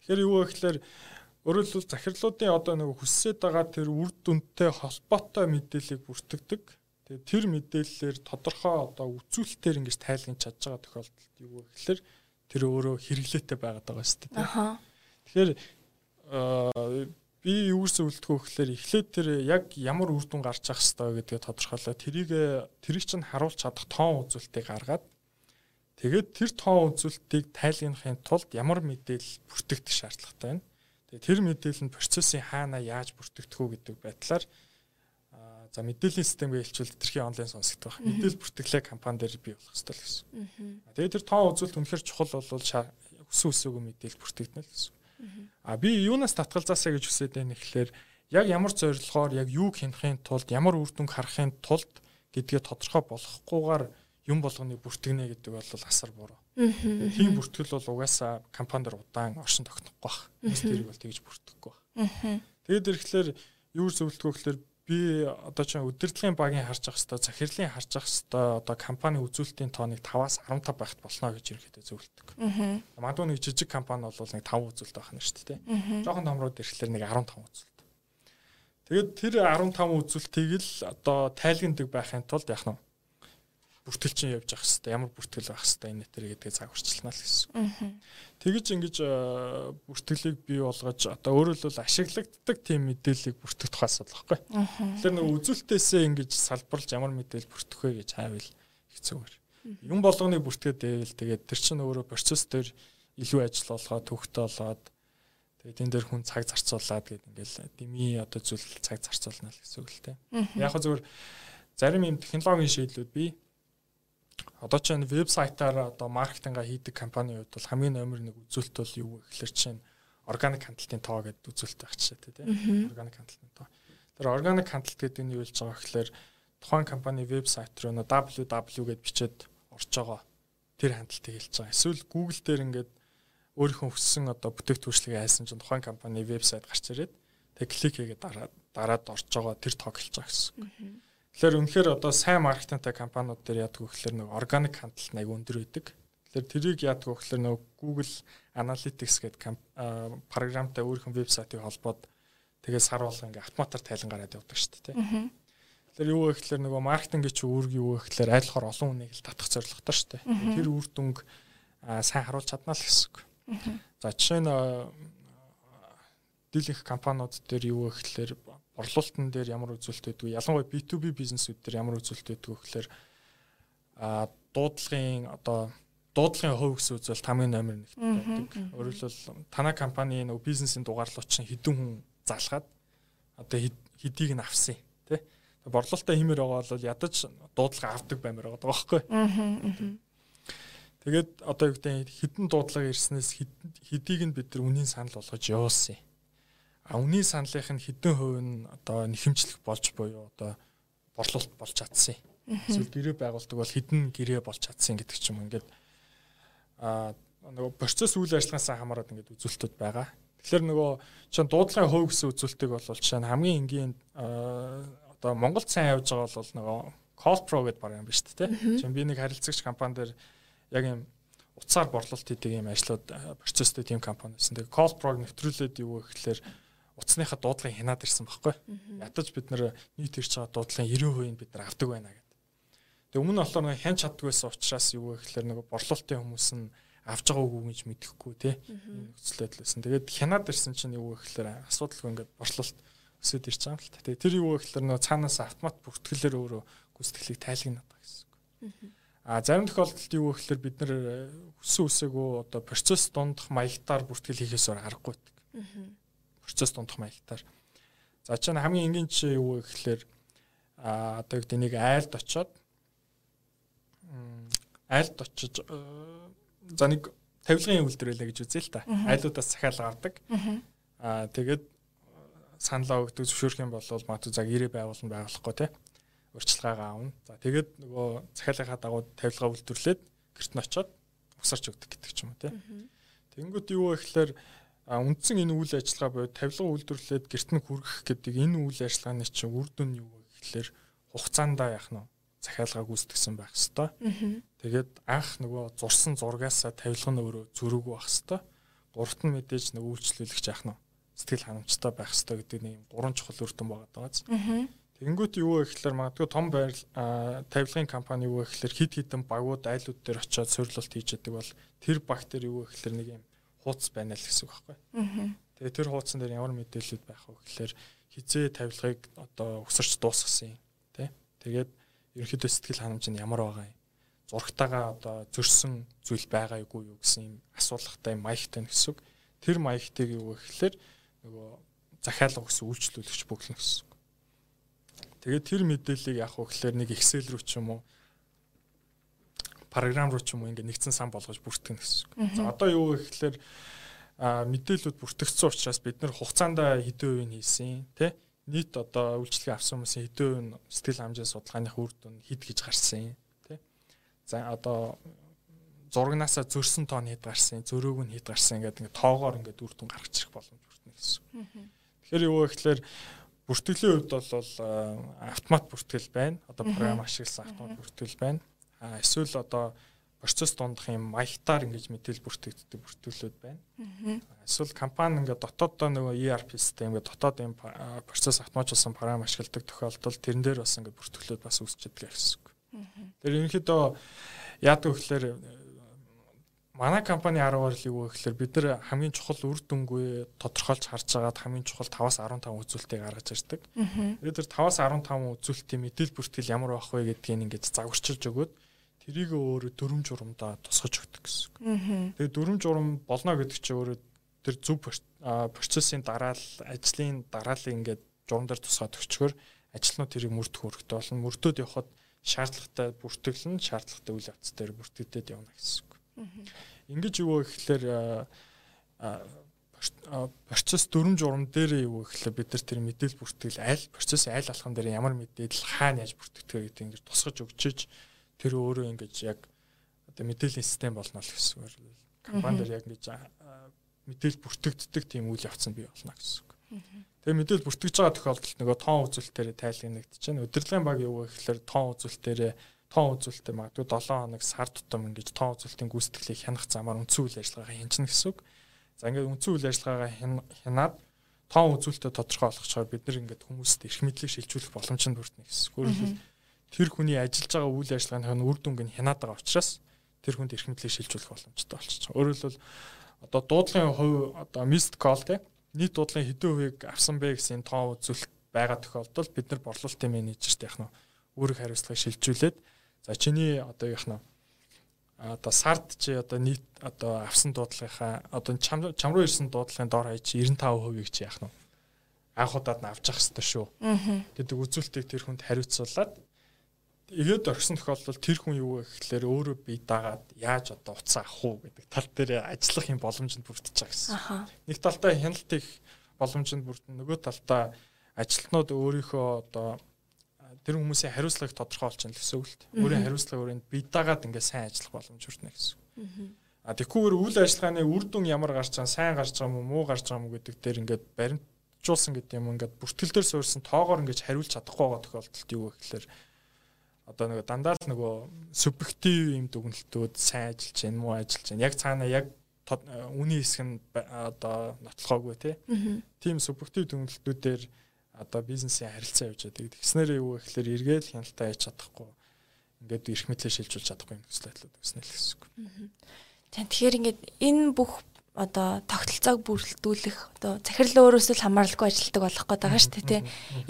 Тэгэхээр юу вэ гэхээр өөрөөр захирлуудын одоо нэг хүссээд байгаа тэр үр дүнтэй холбоотой мэдээллийг бүртгэдэг Тэгээ тэр мэдээллээр тодорхой одоо үзүүлэлтээр ингэж тайлгнаж чадж байгаа тохиолдолд юу вэ гэхээр тэр өөрөө хэрэглээтэй байгаад байгаа шүү дээ. Тэгэхээр би юусэн үлдэх вэ гэхээр эхлээд тэр яг ямар үр дүн гарч ах хэвээр гэдгээ тодорхойлоо. Тэрийг тэрийг чинь харуулж чадах тоон үзүүлэлтийг гаргаад тэгээд тэр тоон үзүүлэлтийг тайлгнахын тулд ямар мэдээлэл бүртгэх шаардлагатай байна. Тэгээ тэр мэдээлэл нь процессын хаана яаж бүртгэгдэх үү гэдэг байдлаар за мэдээллийн системгээ хэлчихвэл тэрхий онлайн сонсогдох байх. Мэдээлэл бүртгэлээ компани дээр бий болох хэрэгтэй л гэсэн. Тэгээ тэр тоон үзүүлэлт үнэхэр чухал бол өсөн өсөөгөө мэдээлэл бүртгэгдэнэ л гэсэн. А би юунаас татгалзаасаа гэж хүсэж байна гэхлээр яг ямар зорилгоор яг юу хянахын тулд ямар үр дүнг харахын тулд гэдгээ тодорхой болохгүйгээр юм болгоныг бүртгэнэ гэдэг бол асар буруу. Тийм бүртгэл бол угаасаа компанид удаан оршин тогтнохгүй байх. Тэрийг бол тэгж бүртгэхгүй байх. Тэгээд ирэхлээр юу зөвлөдгөө гэхлээр би одоо ч удирдлагын багийн харж ах хэвээр захирлын харж ах хэвээр одоо компани үзүүлэлтийн тооныг 5-аас 15 байхт болно гэж ерөнхийдөө зөвлөдөг. Магадгүй нэг жижиг компани бол нэг 5 үзүүлэлт байх нь шүү дээ. Жохон томрууд ирэхлээр нэг 15 үзүүлэлт. Тэгээд тэр 15 үзүүлэлтийг л одоо тайлгнадаг байхын тулд яах нь бүртгэл чинь явж явах хэвээр ямар бүртгэл байх хэвээр энэ төр гэдгийг загварчлана л гэсэн. Тэгэж ингэж бүртгэлийг бий болгож одоо өөрөөр хэлбэл ашиглагддаг тийм мэдээллийг бүртгэх тухаас л баггүй. Тэгэхээр нэг үзүүлэлтээсээ ингэж салбарлаж ямар мэдээлэл бүртгэх вэ гэж хайвал хэцүүгээр. Юм болгоныг бүртгээд байвал тэгээд тэр чинь өөрөө процесс дээр илүү ажил болгоод төвхтө болоод тэгээд энэ дээр хүн цаг зарцуулаад гэдэг ингээл дими одоо зүйл цаг зарцуулна л гэсэн үг л дээ. Яг хөө зөвхөн зарим юм технологийн шийдлүүд бий Одоо ч энэ вебсайтаар одоо маркетинга хийдэг компанийн хувьд бол хамгийн номер нэг үзүүлэлт бол юу вэ гэхэлэр чинь органик хандлтын тоо гэдэг үзүүлэлт байх чишээ тийм органик хандлтын тоо. Тэр органик хандлт гэдэг нь юу болж байгаа гэхэлэр тухайн компани вебсайт руу www гэд бичээд орж байгаа тэр хандлтыг хэлж байгаа. Эсвэл Google дээр ингээд өөрийнхөө хүссэн одоо бүтээгдэхүүнчлэгээ хайсан чинь тухайн компани вебсайт гарч ирээд тэг клик хийгээд дараад дараад орж байгаа тэр тоог хэлж байгаа гэсэн. Тэгэхээр үнэхээр одоо сайн маркетингтай компаниуд дээр яадаг вэ гэхээр нэг органик хандлт аяг өндөр байдаг. Тэгэхээр тэрийг яадаг вэ гэхээр нэг Google Analytics гэдэг програмтай өөрийнхөө вебсайтыг холбоод тэгээ сар болго ингээ автоматар тайлан гараад явдаг шүү дээ. Тэгэхээр юу вэ гэхээр нөгөө маркетинг гэж үүрэг юу вэ гэхээр айлхаар олон хүнийг л татах зорилготой шүү дээ. Тэр үр дүнг сайн харуулж чадна л гэсэн үг. За жишээ нь дийлэнх компаниуд дээр юу вэ гэхээр борлуулалтын дээр ямар үзүүлэлт өгдөг ялангуяа B2B бизнесүүд дээр ямар үзүүлэлт өгдөг гэхээр а дуудлагын одоо дуудлагын хувь гэсэн үзүүлэлт хамгийн номер 1-т байдаг. Өөрөөр хэлбэл танай компани нөгөө бизнесийн дугаарлууч чинь хэдэн хүн залгаад одоо хэдийг нь авсан тий. Борлуулалтаа хэмээр байгаа бол ядаж дуудлага авдаг баймаар байгаа байхгүй. Тэгээд одоо юу гэдэг хэдэн дуудлага ирснээс хэдийг нь бид нар үнийн санал болгож явуулсан үнийн саналынх нь хэдэн хувь нь одоо нэхэмжлэх болж буюу одоо борлуулалт болж чадсан. Эсвэл гэрээ байгуулдаг бол хэдэн гэрээ болж чадсан гэдэг ч юм ингээд а нөгөө процесс үйл ажиллагаасаа хамаарат ингээд үзүүлэлтүүд байгаа. Тэгэхээр нөгөө чинь дуудлагын хувь гэсэн үзүүлэлтийг бол чинь хамгийн энгийн одоо Монголд сайн явж байгаа бол нөгөө Call Pro гэдэг баг юм ба шүү дээ. Чин би нэг харилцагч компани дээр яг юм утсаар борлуулалт хийдэг юм ажлууд процесстэй тийм компани байсан. Тэгээ Call Pro нэвтрүүлээд юу гэхээр утасныхаа дуудлагыг хянаад ирсэн байхгүй. Ядаж бид нэр нийт ирж байгаа дуудлагын 90% нь бид нар авдаг байна гэдэг. Тэгээ өмнө нь болохоор нэг хянч чаддаг байсан учраас юу вэ гэхээр нэг борлуулалтын хүмүүс нь авч байгаа үгүй гэж мэдэхгүй те нөхцөлөд лсэн. Тэгээд хянаад ирсэн чинь юу вэ гэхээр асуудалгүй ингээд борлуулалт өсөд ирж байгаа юм л та. Тэгээ тэр юу вэ гэхээр нэг цаанаас автомат бүртгэлээр өөрөө гүйцэтгэлийг тайлгнаад байгаа гэсэн үг. А зарим тохиолдолд юу вэ гэхээр бид нар өссөн үсээгөө одоо процесс дундах маягтаар бүртгэл хийхээс өөр аргагүй процесс дундах маягтаар. За чинь хамгийн энгийн жишээ юу вэ гэхэлэр а одоо гэдэг нэг айлд очоод айлд очиж за нэг тавилгын үйлдвэр байлаа гэж үзье л та. Айлуудаас захиалга авдаг. Аа тэгээд саналаа өгдөг зөвшөөрөх юм бол магадгүй за гэрээ байгуулна байгуулахгүй те урьдчилгаагаа авна. За тэгээд нөгөө захиалгынхаа дагуу тавилгаа үйлдвэрлээд гэрт нь очоод усарч өгдөг гэдэг ч юм уу те. Тэнгүүт юу вэ гэхээр А үндсэн энэ үйл ажиллагаа буюу тавилга үйлдвэрлээд гэрт нь хүргэх гэдэг энэ үйл ажиллагааны чинь үр дүн юу вэ гэхэлэр хугацаандаа яах нь захиалгаа гүйцэтгсэн байх хэвээр. Тэгээд анх нөгөө зурсан зургаасаа тавилга нь өөрөө зөрүүг байх хэвээр. Гуравт нь мэдээж нэг үйлчлүүлэгч яах нь сэтгэл ханамжтай байх хэвээр гэдэг нэг гурван чухал үр дүн байгаа даа. Тэгэнгүүт юу вэ гэхээр магадгүй том байр тавилгын компани юу вэ гэхээр хид хідэн багууд айлууд дээр очиод сорилт хийж яадаг бол тэр баг дээр юу вэ гэхээр нэг юм хууц байна л гэсэн үг байхгүй. Тэгээ тэр хуудсан дээр ямар мэдээлэлүүд байх вэ гэхээр хизээ тавилгыг одоо өсөрч дуусгасан юм тий. Тэгээд ерөнхийдөө сэтгэл ханамж нь ямар байгаа юм. Зургатаага одоо зөрсөн зүйл байгаа юу юу гэсэн юм асуулгатай маягтай гэсэн үг. Тэр маягтыг юу вэ гэхээр нөгөө захиалга гэсэн үйлчлүүлэгч бүглэн гэсэн үг. Тэгээд тэр мэдээллийг яг уу гэхээр нэг Excel рүү ч юм уу програм руу ч юм уу ингээд нэгдсэн сан болгож бүртгэн гэсэн. За одоо юу гэхээр мэдээлэлүүд бүртгэгдсэн учраас бид нар хугацаанд хэдэн үеийг хийсэн тий нийт одоо үйлчлэгээ авсан хүмүүсийн хэдэн үе сэтгэл хамжаа судалгааных үр дүн хэд гэж гарсан тий за одоо зурагнаасаа зөрсөн тоон хэд гарсан зөрөөг нь хэд гарсан гэдэг ингээд тоогоор ингээд үр дүн гаргаж ирэх боломж бүртнэ гэсэн. Тэгэхээр юу вэ гэхээр бүртгэлийн хувьд бол автомат бүртгэл байна. Одоо програм ашигласан автомат бүртгэл байна. Эсвэл одоо процесс дундах юм маягтаар ингэж мэдээл бүртгэгддэг бүртгэлүүд байна. Эсвэл компани ингээд дотооддоо нөгөө ERP систем ингээд дотоод юм процесс автоматжуулсан програм ашигладаг тохиолдолд тэрэн дээр бас ингээд бүртгэлүүд бас үүсчихэд гэсэн үг. Тэр ерөнхийдөө яадаг гэхээр манай компани 10 гарал юу гэхээр бид нар хамгийн чухал үр дүнгүй тодорхойлж харж байгаад хамгийн чухал 5-аас 15 үзүүлэлтийг гаргаж ирдэг. Тэгээд тэр 5-аас 15 үзүүлэлтийн мэдээлэл бүртгэл ямар байх вэ гэдгийг ингэж загварчилж өгөөд тэрийг өөрөө дөрөм журамдаа тусгаж өгдөг гэсэн. Тэгээд дөрөм журам болно гэдэг чинь өөрөө тэр зөв процессын дараал ажлын дараалын ингээд журам дээр тусгаад өгчгөр ажилтнууд тэрийг мөрдөх хэрэгтэй болно. Мөрдөөд явхад шаардлагатай бүртгэл нь шаардлагатай үйл явц дээр бүртгэгдээд явна гэсэн. Ингэж юу вэ гэхээр процесс дөрөм журам дээр юу гэхлээр бид нар тэр мэдээлэл бүртгэл аль процесс аль алхам дээр ямар мэдээлэл хаана яаж бүртгэдэг гэдэг ингэж тусгаж өгчөж тэр өөрөө ингэж яг одоо мэдээллийн систем болно л гэсэн үг. Компани дээр яг ингэж мэдээлэл бүртгэгддэг тийм үйл явц нь бий болно гэсэн үг. Тэгээ мэдээлэл бүртгэж байгаа тохиолдолд нөгөө тоон үзүүлэлтээр тайлгнагдаж байна. Удирдлагын баг юу гэхэлэр тоон үзүүлэлтээр тоон үзүүлэлтээр магадгүй 7 хоног сар тутам ингэж тоон үзүүлэлтийн гүйцэтгэлийг хянах замаар үндсэн үйл ажиллагаа хянчна гэсэн үг. За ингээд үндсэн үйл ажиллагаагаа хянаад тоон үзүүлэлтээ тодорхой болгочоор бид нар ингээд хүмүүст эрх мэдлийг шилжүүлэх боломж нь бүрднэ гэсэн. Өөрөлдвөл тэр хүний ажиллаж байгаа үйл ажиллагааных нь үр дүнг нь хянаад байгаа учраас тэр хүнд эрх мэдлийг шилжүүлэх боломжтой болчихсон. Өөрөлдвөл одоо дуудлагын хувь одоо missed call те нийт дуудлагын хэдэн хувийг авсан бэ гэсэн тоон үзүүлэлт байгаа тохиолдолд бид нар борлуулалтын менежерт яг нь үүрэг хариуцлагыг шилжүүлээд За чиний одоо яах нь одоо сард чи одоо нийт одоо авсан дуудлагынхаа одоо чам чам руу ирсэн дуудлагын дор хаяж 95%-ийг чи яах нь анх удаад нь авч явах хэрэгтэй шүү. гэдэг үзүүлэлтийг тэр хүнд хариуцуулаад өгөөд орсон тохиолдолд тэр хүн юу вэ гэхлээр өөрөө бие дагаад яаж одоо уцаа авах уу гэдэг тал дээр ажиллах юм боломжинд бүрдэж байгаа гэсэн. Нэг талдаа хяналт их боломжинд бүрдэн нөгөө талдаа ажилтнууд өөрийнхөө одоо тэр хүмүүсийн хариуцлагыг тодорхойлж байна гэсэн үг л дээ. Өөрийн хариуцлага өрөөнд бие дагаад ингээд сайн ажиллах боломж хүртнэ гэсэн. А тэгэхгүйгээр үйл ажиллагааны үр дүн ямар гарч байгаа, сайн гарч байгаа муу гарч байгаа уу гэдэг дээр ингээд баримтжуулсан гэдэг юм ингээд бүртгэл дээр суурьсан тоогоор ингээд хариулж чадахгүй байгаа тохиолдолд юу вэ гэхээр одоо нэг дандаа л нөгөө субъектив юм дүгнэлтүүд сайн ажиллаж байна, муу ажиллаж байна. Яг цаана яг үний хэсэг нь одоо нотлохоогүй тийм субъектив дүгнэлтүүдээр одоо бизнесийн харилцаа явж байгаа. Тэгснээр юу гэхээр эргээл хяналтаа хийж чадахгүй ингээд эрх мэдлээ шилжүүлж чадахгүй юм гэсэн байдлууд үүснэ л гэсэн үг. Тэгэхээр ингээд энэ бүх одоо тогтолцоог бүрэлдүүлэх одоо захирал өөрөөсөө л хамааралгүй ажилладаг болох гээд байгаа шүү дээ тий.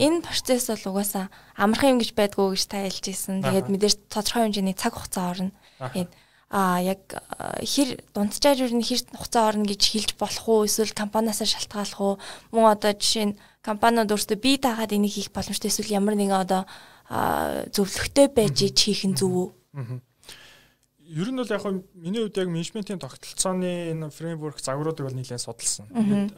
Энэ процесс бол угаасаа амархан юм гэж байдгүй гэж та хэлж ирсэн. Тэгээд мэдээж тодорхой хэмжээний цаг хугацаа орно. Тэгээд а яг хэр дунджаар юу хэр хугацаа орно гэж хэлж болох уу эсвэл компаниасаа шалтгааллах уу мөн одоо жишээ нь компаниуд өөрсдөө бие даагаад энийг хийх боломжтой эсвэл ямар нэгэн одоо зөвлөгтэй байж хийх нь зөв үү? Ер нь бол яг хөө миний хувьд яг менежментийн тогтолцооны энэ фреймворк загваруудыг бол нэлээд судалсан. Тэгээд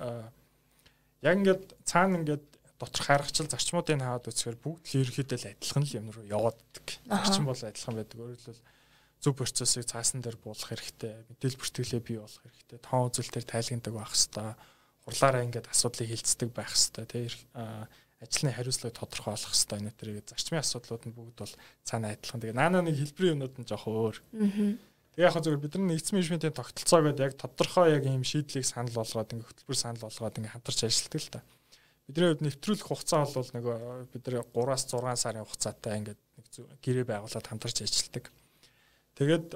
яг ингээд цаана ингээд доторх хайргачл зарчмуудыг хаад үзэхээр бүгд л ерөөхдөө л адилхан л юм руу яваад байдаг. Зарчим бол адилхан байдаг. Өөрөөр хэлбэл зөв процессыг цаасан дээр буулгах хэрэгтэй. Мэдээлэл бүртгэлээ бий болох хэрэгтэй. Тоон үзүүлэлтээр тайлгнадаг байх хэрэгтэй хурлаараа ингээд асуудлыг хилцдэг байх хэвээр тий ажлын хариуцлагыг тодорхой болох хэвээр энэ төрөйг зарчмын асуудлууд нь бүгд бол цаана адилхан. Тэгээ наана нэг хэлбэрийн юмнууд нь жоох өөр. Тэгээ яг зөвхөн бид нар нэгдсэн менежментийн тогтолцоогод яг тодорхой яг ийм шийдлийг санал болгоод ингээд хөтөлбөр санал болгоод ингээд хамтарч ажилладаг л та. бидний хувьд нэвтрүүлэх хугацаа бол нэг бид нар 3-аас 6 сарын хугацаатай ингээд нэг гэрээ байгуулад хамтарч ажилладаг. Тэгээд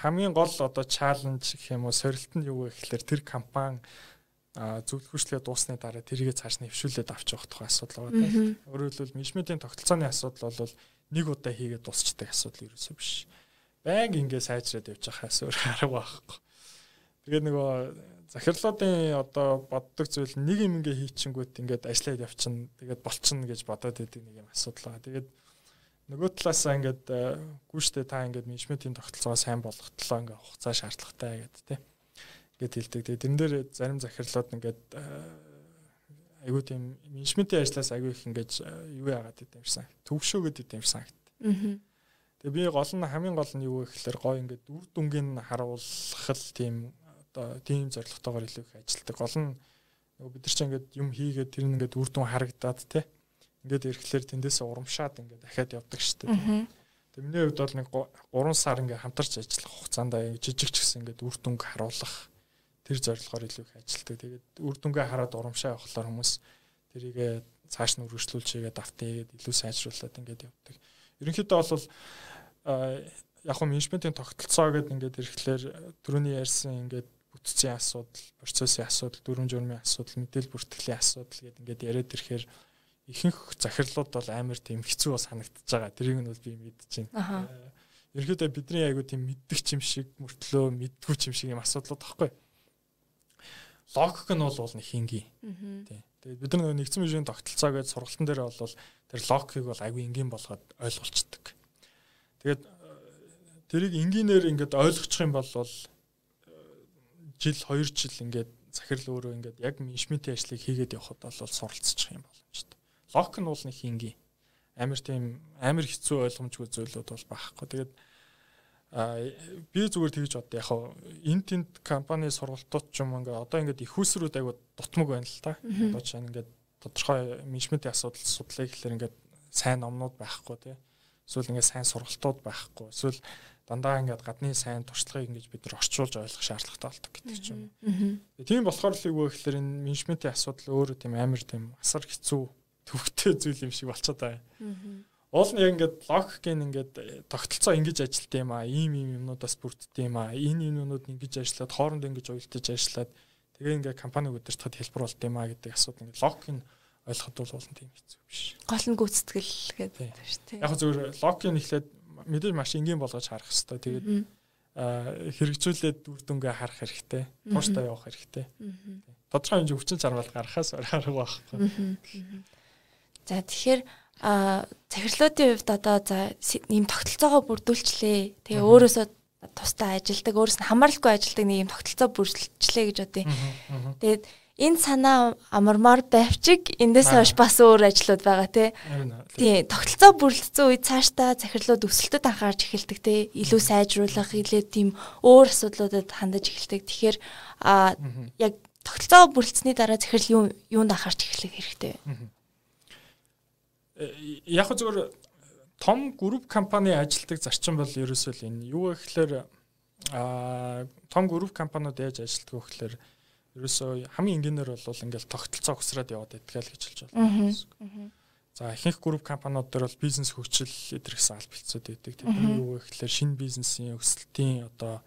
хамгийн гол одоо чаленж гэх юм уу сорилт нь юу вэ гэхэлэр тэр компани зөвлөхөшлөө дуусны дараа тэрийгэ цааш нэвшүүлээд авч явах тухай асуудал байгаа тийм. Өөрөөр хэлбэл менежментийн тогтолцооны асуудал бол нэг удаа хийгээд дуусчдаг асуудал ерөөсөө биш. Баян ингээ сайжраад явж байхаас өөр арга байхгүй. Тэгээд нөгөө захирлуудын одоо боддог зүйл нэг юм ингээ хийчихэнгүүт ингээд ажиллаад явчихна. Тэгээд болчихно гэж бодоод байдаг нэг юм асуудал байгаа. Тэгээд нөгөө талаасаа ингээд гүйштэй та ингээд менежментийн тогтолцоогоо сайн болгохтлоо ингээ хугацаа шаардлагатай гэдэг тийм гэд хэлдэг. Тэгээд тэрэн дээр зарим захирлууд ингээд айгүй тийм менежментийн ажлаас айгүй их ингээд юу яагаад гэдэг юм шиг төвшөөгöd гэдэг юм шиг. Тэгээ би гол нь хамгийн гол нь юу вэ гэхээр гой ингээд үр дүнгийн харуулах тийм одоо тийм зорилготойгоор илүү их ажилтдаг. Гол нь бид нар ч ингээд юм хийгээд тэр нь ингээд үр дүн харагдаад те. Ингээд ирэхлээр тэндээсээ урамшаад ингээд дахиад явдаг дээ. Тэгээ миний хувьд бол нэг 3 сар ингээд хамтарч ажиллах хугацаанд жижиг ч гэсэн ингээд үр дүнг харуулах тэр зорилгоор илүү их ажилтдаг. Тэгээд үр дүнгээ хараад урамшаа явахлаар хүмүүс тэрийг цааш нь үргэлжлүүлж хийгээд автыг илүү сайжруулад ингээд явдаг. Ерөнхийдөө бол яг хөө менежментийн тогтолцоо гэдэг ингээд ирэхлээр түрүүний ярьсан ингээд бүтцийн асуудал, процессын асуудал, дүрм журмын асуудал, мэдээлэл бүртгэлийн асуудал гэдэг ингээд яриад ирэхээр ихэнх захирлууд бол амар тийм хэцүү санагдчихж байгаа. Тэрийг нь бол би мэдэж байна. Ерөнхийдөө бидний айгуу тийм мэддэг юм шиг мөртлөө мэддгүй юм шиг юм асуудлууд багхгүй логик нь бол нэг хингийн. Тий. Тэгээд бид нар нэгдсэн мужийн тогтолцоо гэж сургалтын дээр бол тэр логикийг бол айгүй энгийн болгоод ойлгуулцдаг. Тэгээд тэрийг энгийнээр ингээд ойлгочих юм бол жил 2 жил ингээд захирал өөрөө ингээд яг менежментийн ажлыг хийгээд явхад бол суралцчих юм боломжтой. Логик нь бол нэг хингийн. Амар тийм амар хэцүү ойлгомжгүй зүйлүүд бол байхгүй. Тэгээд би зүгээр тэгж бод яг энэ тэнд компани сургалтууд ч юм ингээ одоо ингээд их усрүүд айгу дутмаг байна л та. Одоо ч ингээд тодорхой менежментийн асуудал судлаа гэхэлэр ингээд сайн номнууд байхгүй тий. Эсвэл ингээд сайн сургалтууд байхгүй. Эсвэл дандаа ингээд гадны сайн туршлагыг ингэж бид нар орчуулж ойлгох шаардлагатай болдог гэдэг ч юм. Тийм болохоор л юу гэхэлэр энэ менежментийн асуудал өөрөө тийм амар тийм асар хэцүү төвхтэй зүйл юм шиг болчиход байгаа. Уул нь яг ингээд логикийн ингээд э, тогтолцоо ингэж ажилт юм аа. Ийм ийм юмнуудаас бүрддэг юм аа. Энэ энэ юмнууд ингэж ажиллаад хоорондоо ингэж уялдаж ажиллаад тэгээ ингээд компани өдөртөхөд хэлбэр болд юм аа гэдэг асуудал ингээд логикийн ойлгоход бол уулын тийм хэцүү биш. Гол нь гүйцэтгэл гэдэг шүү дээ. Яг зөвөр логикийн ихлээд мэдээж маш энгийн болгож харах хэрэгтэй. Тэгээд хэрэгжүүлээд үр дүнгээ харах хэрэгтэй. Тууштай явах хэрэгтэй. Тодорхой хэмжээ хүчин чармаал гаргахаас арга байхгүй. За тэгэхээр а захирлуудын хувьд одоо за ийм тогтолцоогоо бүрдүүлчлээ. Тэгээ өөрөөсөө тусдаа ажилдаг, өөрөөс нь хамааралгүй ажилдаг нэг ийм тогтолцоо бүрдүүлчлээ гэж бодъё. Тэгээд энэ санаа амармаар байвчиг эндээс хойш бас өөр ажлууд байгаа тий. Тий, тогтолцоо бүрэлдэсэн үед цаашдаа захирлууд өсөлтөд анхаарч эхэлдэг тий. Илүү сайжруулах, илүү тийм өөр асуудлуудад хандаж эхэлдэг. Тэгэхээр а яг тогтолцоо бүрэлдэсний дараа захирал юу юунд анхаарч эхлэх хэрэгтэй вэ? Яг зөвөр том групп компани ажилтдаг зарчим бол ерөөсөө л энэ юу гэхээр а том групп компаниуд яаж ажилтдаг вэ гэхээр ерөөсөө хамгийн энгийнээр бол ингээл тогтолцоо өсрээд яваад байдаг л гэж хэлж байна. За ихэнх групп компаниуд дээр бол бизнес хөгжил эдэр гэсэн аль бэлцүүд байдаг. Тэдний юу гэхээр шинэ бизнесийн өсөлтийн одоо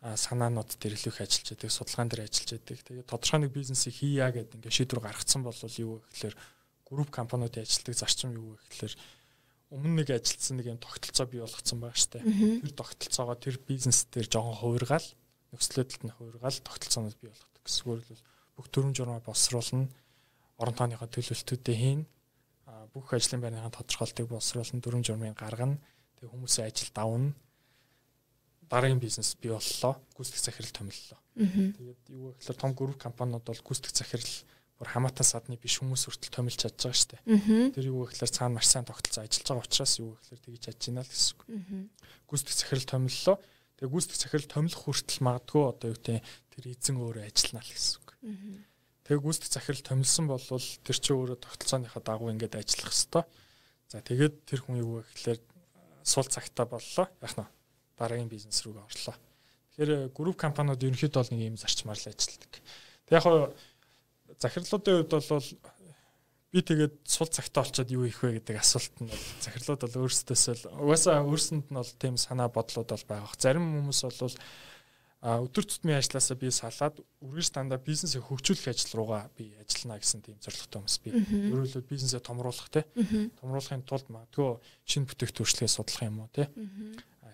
санаанууд дээр илүү их ажиллаж байдаг, судалгаан дээр ажиллаж байдаг. Тэгээд тодорхой нэг бизнесийг хийя гэдэг ингээд шийдвэр гаргацсан бол юу гэхээр групп компаниудын ажилтдаг зарчим юу вэ гэхээр өмнө нэг ажилтсан нэг юм тогтолцоо бий болгоцсон байгаа штэ. Тэр тогтолцоогоо тэр бизнес дээр жоохон хувиргаал нөхцөлөдөлд нь хувиргаал тогтолцоонууд бий болгодог гэсэн. Өөрөлдөл бүх төрөм журмаа боловсруулна. Орон тооныхоо төлөвлөлтүүдээ хийн. Бүх ажлын байрныхаа тодорхойлтыг боловсруулна, дүрм журмыг гаргана. Тэгээ хүмүүсийн ажил давна. Дараагийн бизнес бий боллоо. Гүйцэтгэх захирал томиллоо. Тэгээд юу гэхээр том групп компаниуд бол гүйцэтгэх захирал бүр хамаатан садны биш хүмүүс хүртэл томилж чадж байгаа шүү дээ. Тэр юу гэхээр цаана маш сайн тогтолцоо ажиллаж байгаа учраас юу гэхээр тэгж чадж байна л гэсэн үг. Гүйцэтгэх захирал томиллоо. Тэгээ гүйцэтгэх захирал томилох хүртэл магадгүй одоо юу гэдэг тэр эзэн өөрөө ажиллана л гэсэн үг. Тэгээ гүйцэтгэх захирал томилсон бол тэр чинь өөрөө тогтолцооныхаа дагуу ингээд ажиллах хэвээр. За тэгээд тэр хүн юу гэхээр сул цагтаа боллоо. Яг нь дараагийн бизнес рүү орлоо. Тэгэхээр групп компаниуд ерөнхийдөө бол нэг ийм зарчмаар л ажилладаг. Тэг яг захирлуудын хувьд бол би тэгээд сул цагтаа олцоод юу хийх вэ гэдэг асуулт нь захирлууд бол өөрсдөөсөө л угаасаа өөрсөнд нь бол тийм санаа бодлууд бол байгаа. Зарим хүмүүс бол а өдөр тутмын ажилласаа би салаад үргэлж дандаа бизнесээ хөгжүүлэх ажил руугаа би ажиллана гэсэн тийм зорилготой хүмүүс би. Өөрөөр бизнесээ томруулах те. Томруулахын тулд магадгүй шинэ бүтээгт төршлээ судлах юм уу те.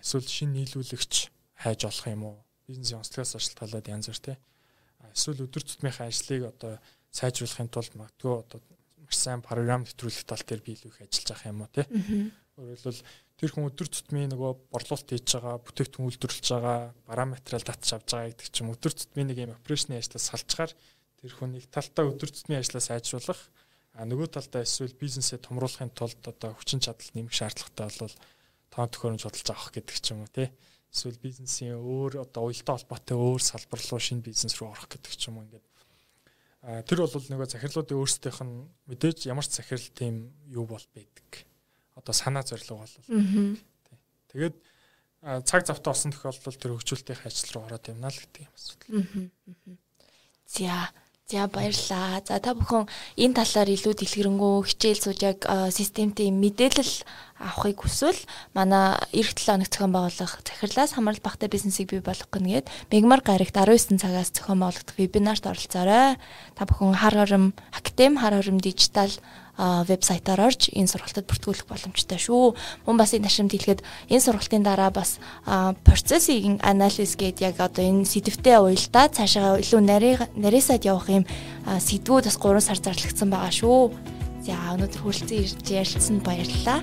Эсвэл шинэ нийлүүлэгч хайж олох юм уу? Бизнесийн онцлогоос шалтгаалаад янз бүр те. Эсвэл өдөр тутмынхаа ажлыг одоо сайжруулахын тулд магадгүй одоо маш сайн програм нэвтрүүлэх тал дээр би илүү их ажиллаж авах юм уу те. Өөрөөр тэр хүн өдөр тутмын нөгөө борлуулалт хийж байгаа, бүтээгдэхүүн үйлдвэрлэж байгаа, бараа материал татж авч байгаа гэдэг чинь өдөр тутмын нэг юм операшны ажлаас салчгаар тэр хүн нэг талтаа өдөр тутмын ажлаа сайжруулах, а нөгөө талдаа эсвэл бизнесээ томруулахын тулд одоо хүчин чадал нэмэх шаардлагатай бол тоон төхөөрөмж худалдаж авах гэдэг ч юм уу тий. Эсвэл бизнесийн өөр одоо уялдаа холбоотой өөр салбар руу шинэ бизнес руу орох гэдэг ч юм уу ингээд тэр бол нөгөө захирлуудын өөрсдийнх нь мэдээж ямар ч захирал тийм юу бол байдаг одоо санаа зорилго бол. Тэгээд цаг завтаа олсон тохиолдолд тэр хөгжүүлэлтийн ажил руу ороод явна л гэдэг юм асуудал. За За баярлаа. За та бүхэн энэ талаар илүү дэлгэрэнгүй хичээл сууж яг системтэй мэдээлэл авахыг хүсвэл манай эх 7 хоног зохион байгуулах захирлаас хамрал багтай бизнесийг бий болгох гэнгээд мегмар гарагт 19 цагаас зохион байгуулагдах вебинарт оролцоорой. Та бүхэн хар хором актем хар хором дижитал вебсайтаар орж энэ сургалтад бүртгүүлэх боломжтой шүү. Мөн бас энэ ташрамд хэлэхэд энэ сургалтын дараа бас процессинг анализ гэдэг яг одоо энэ сэдвтэ уялдаа цаашаа илүү нарийсаад явах юм сэдвүүд бас 3 сар зарлагдсан байгаа шүү. За өнөөдөр хүрэлцэн ирж ярилцсанд баярлалаа.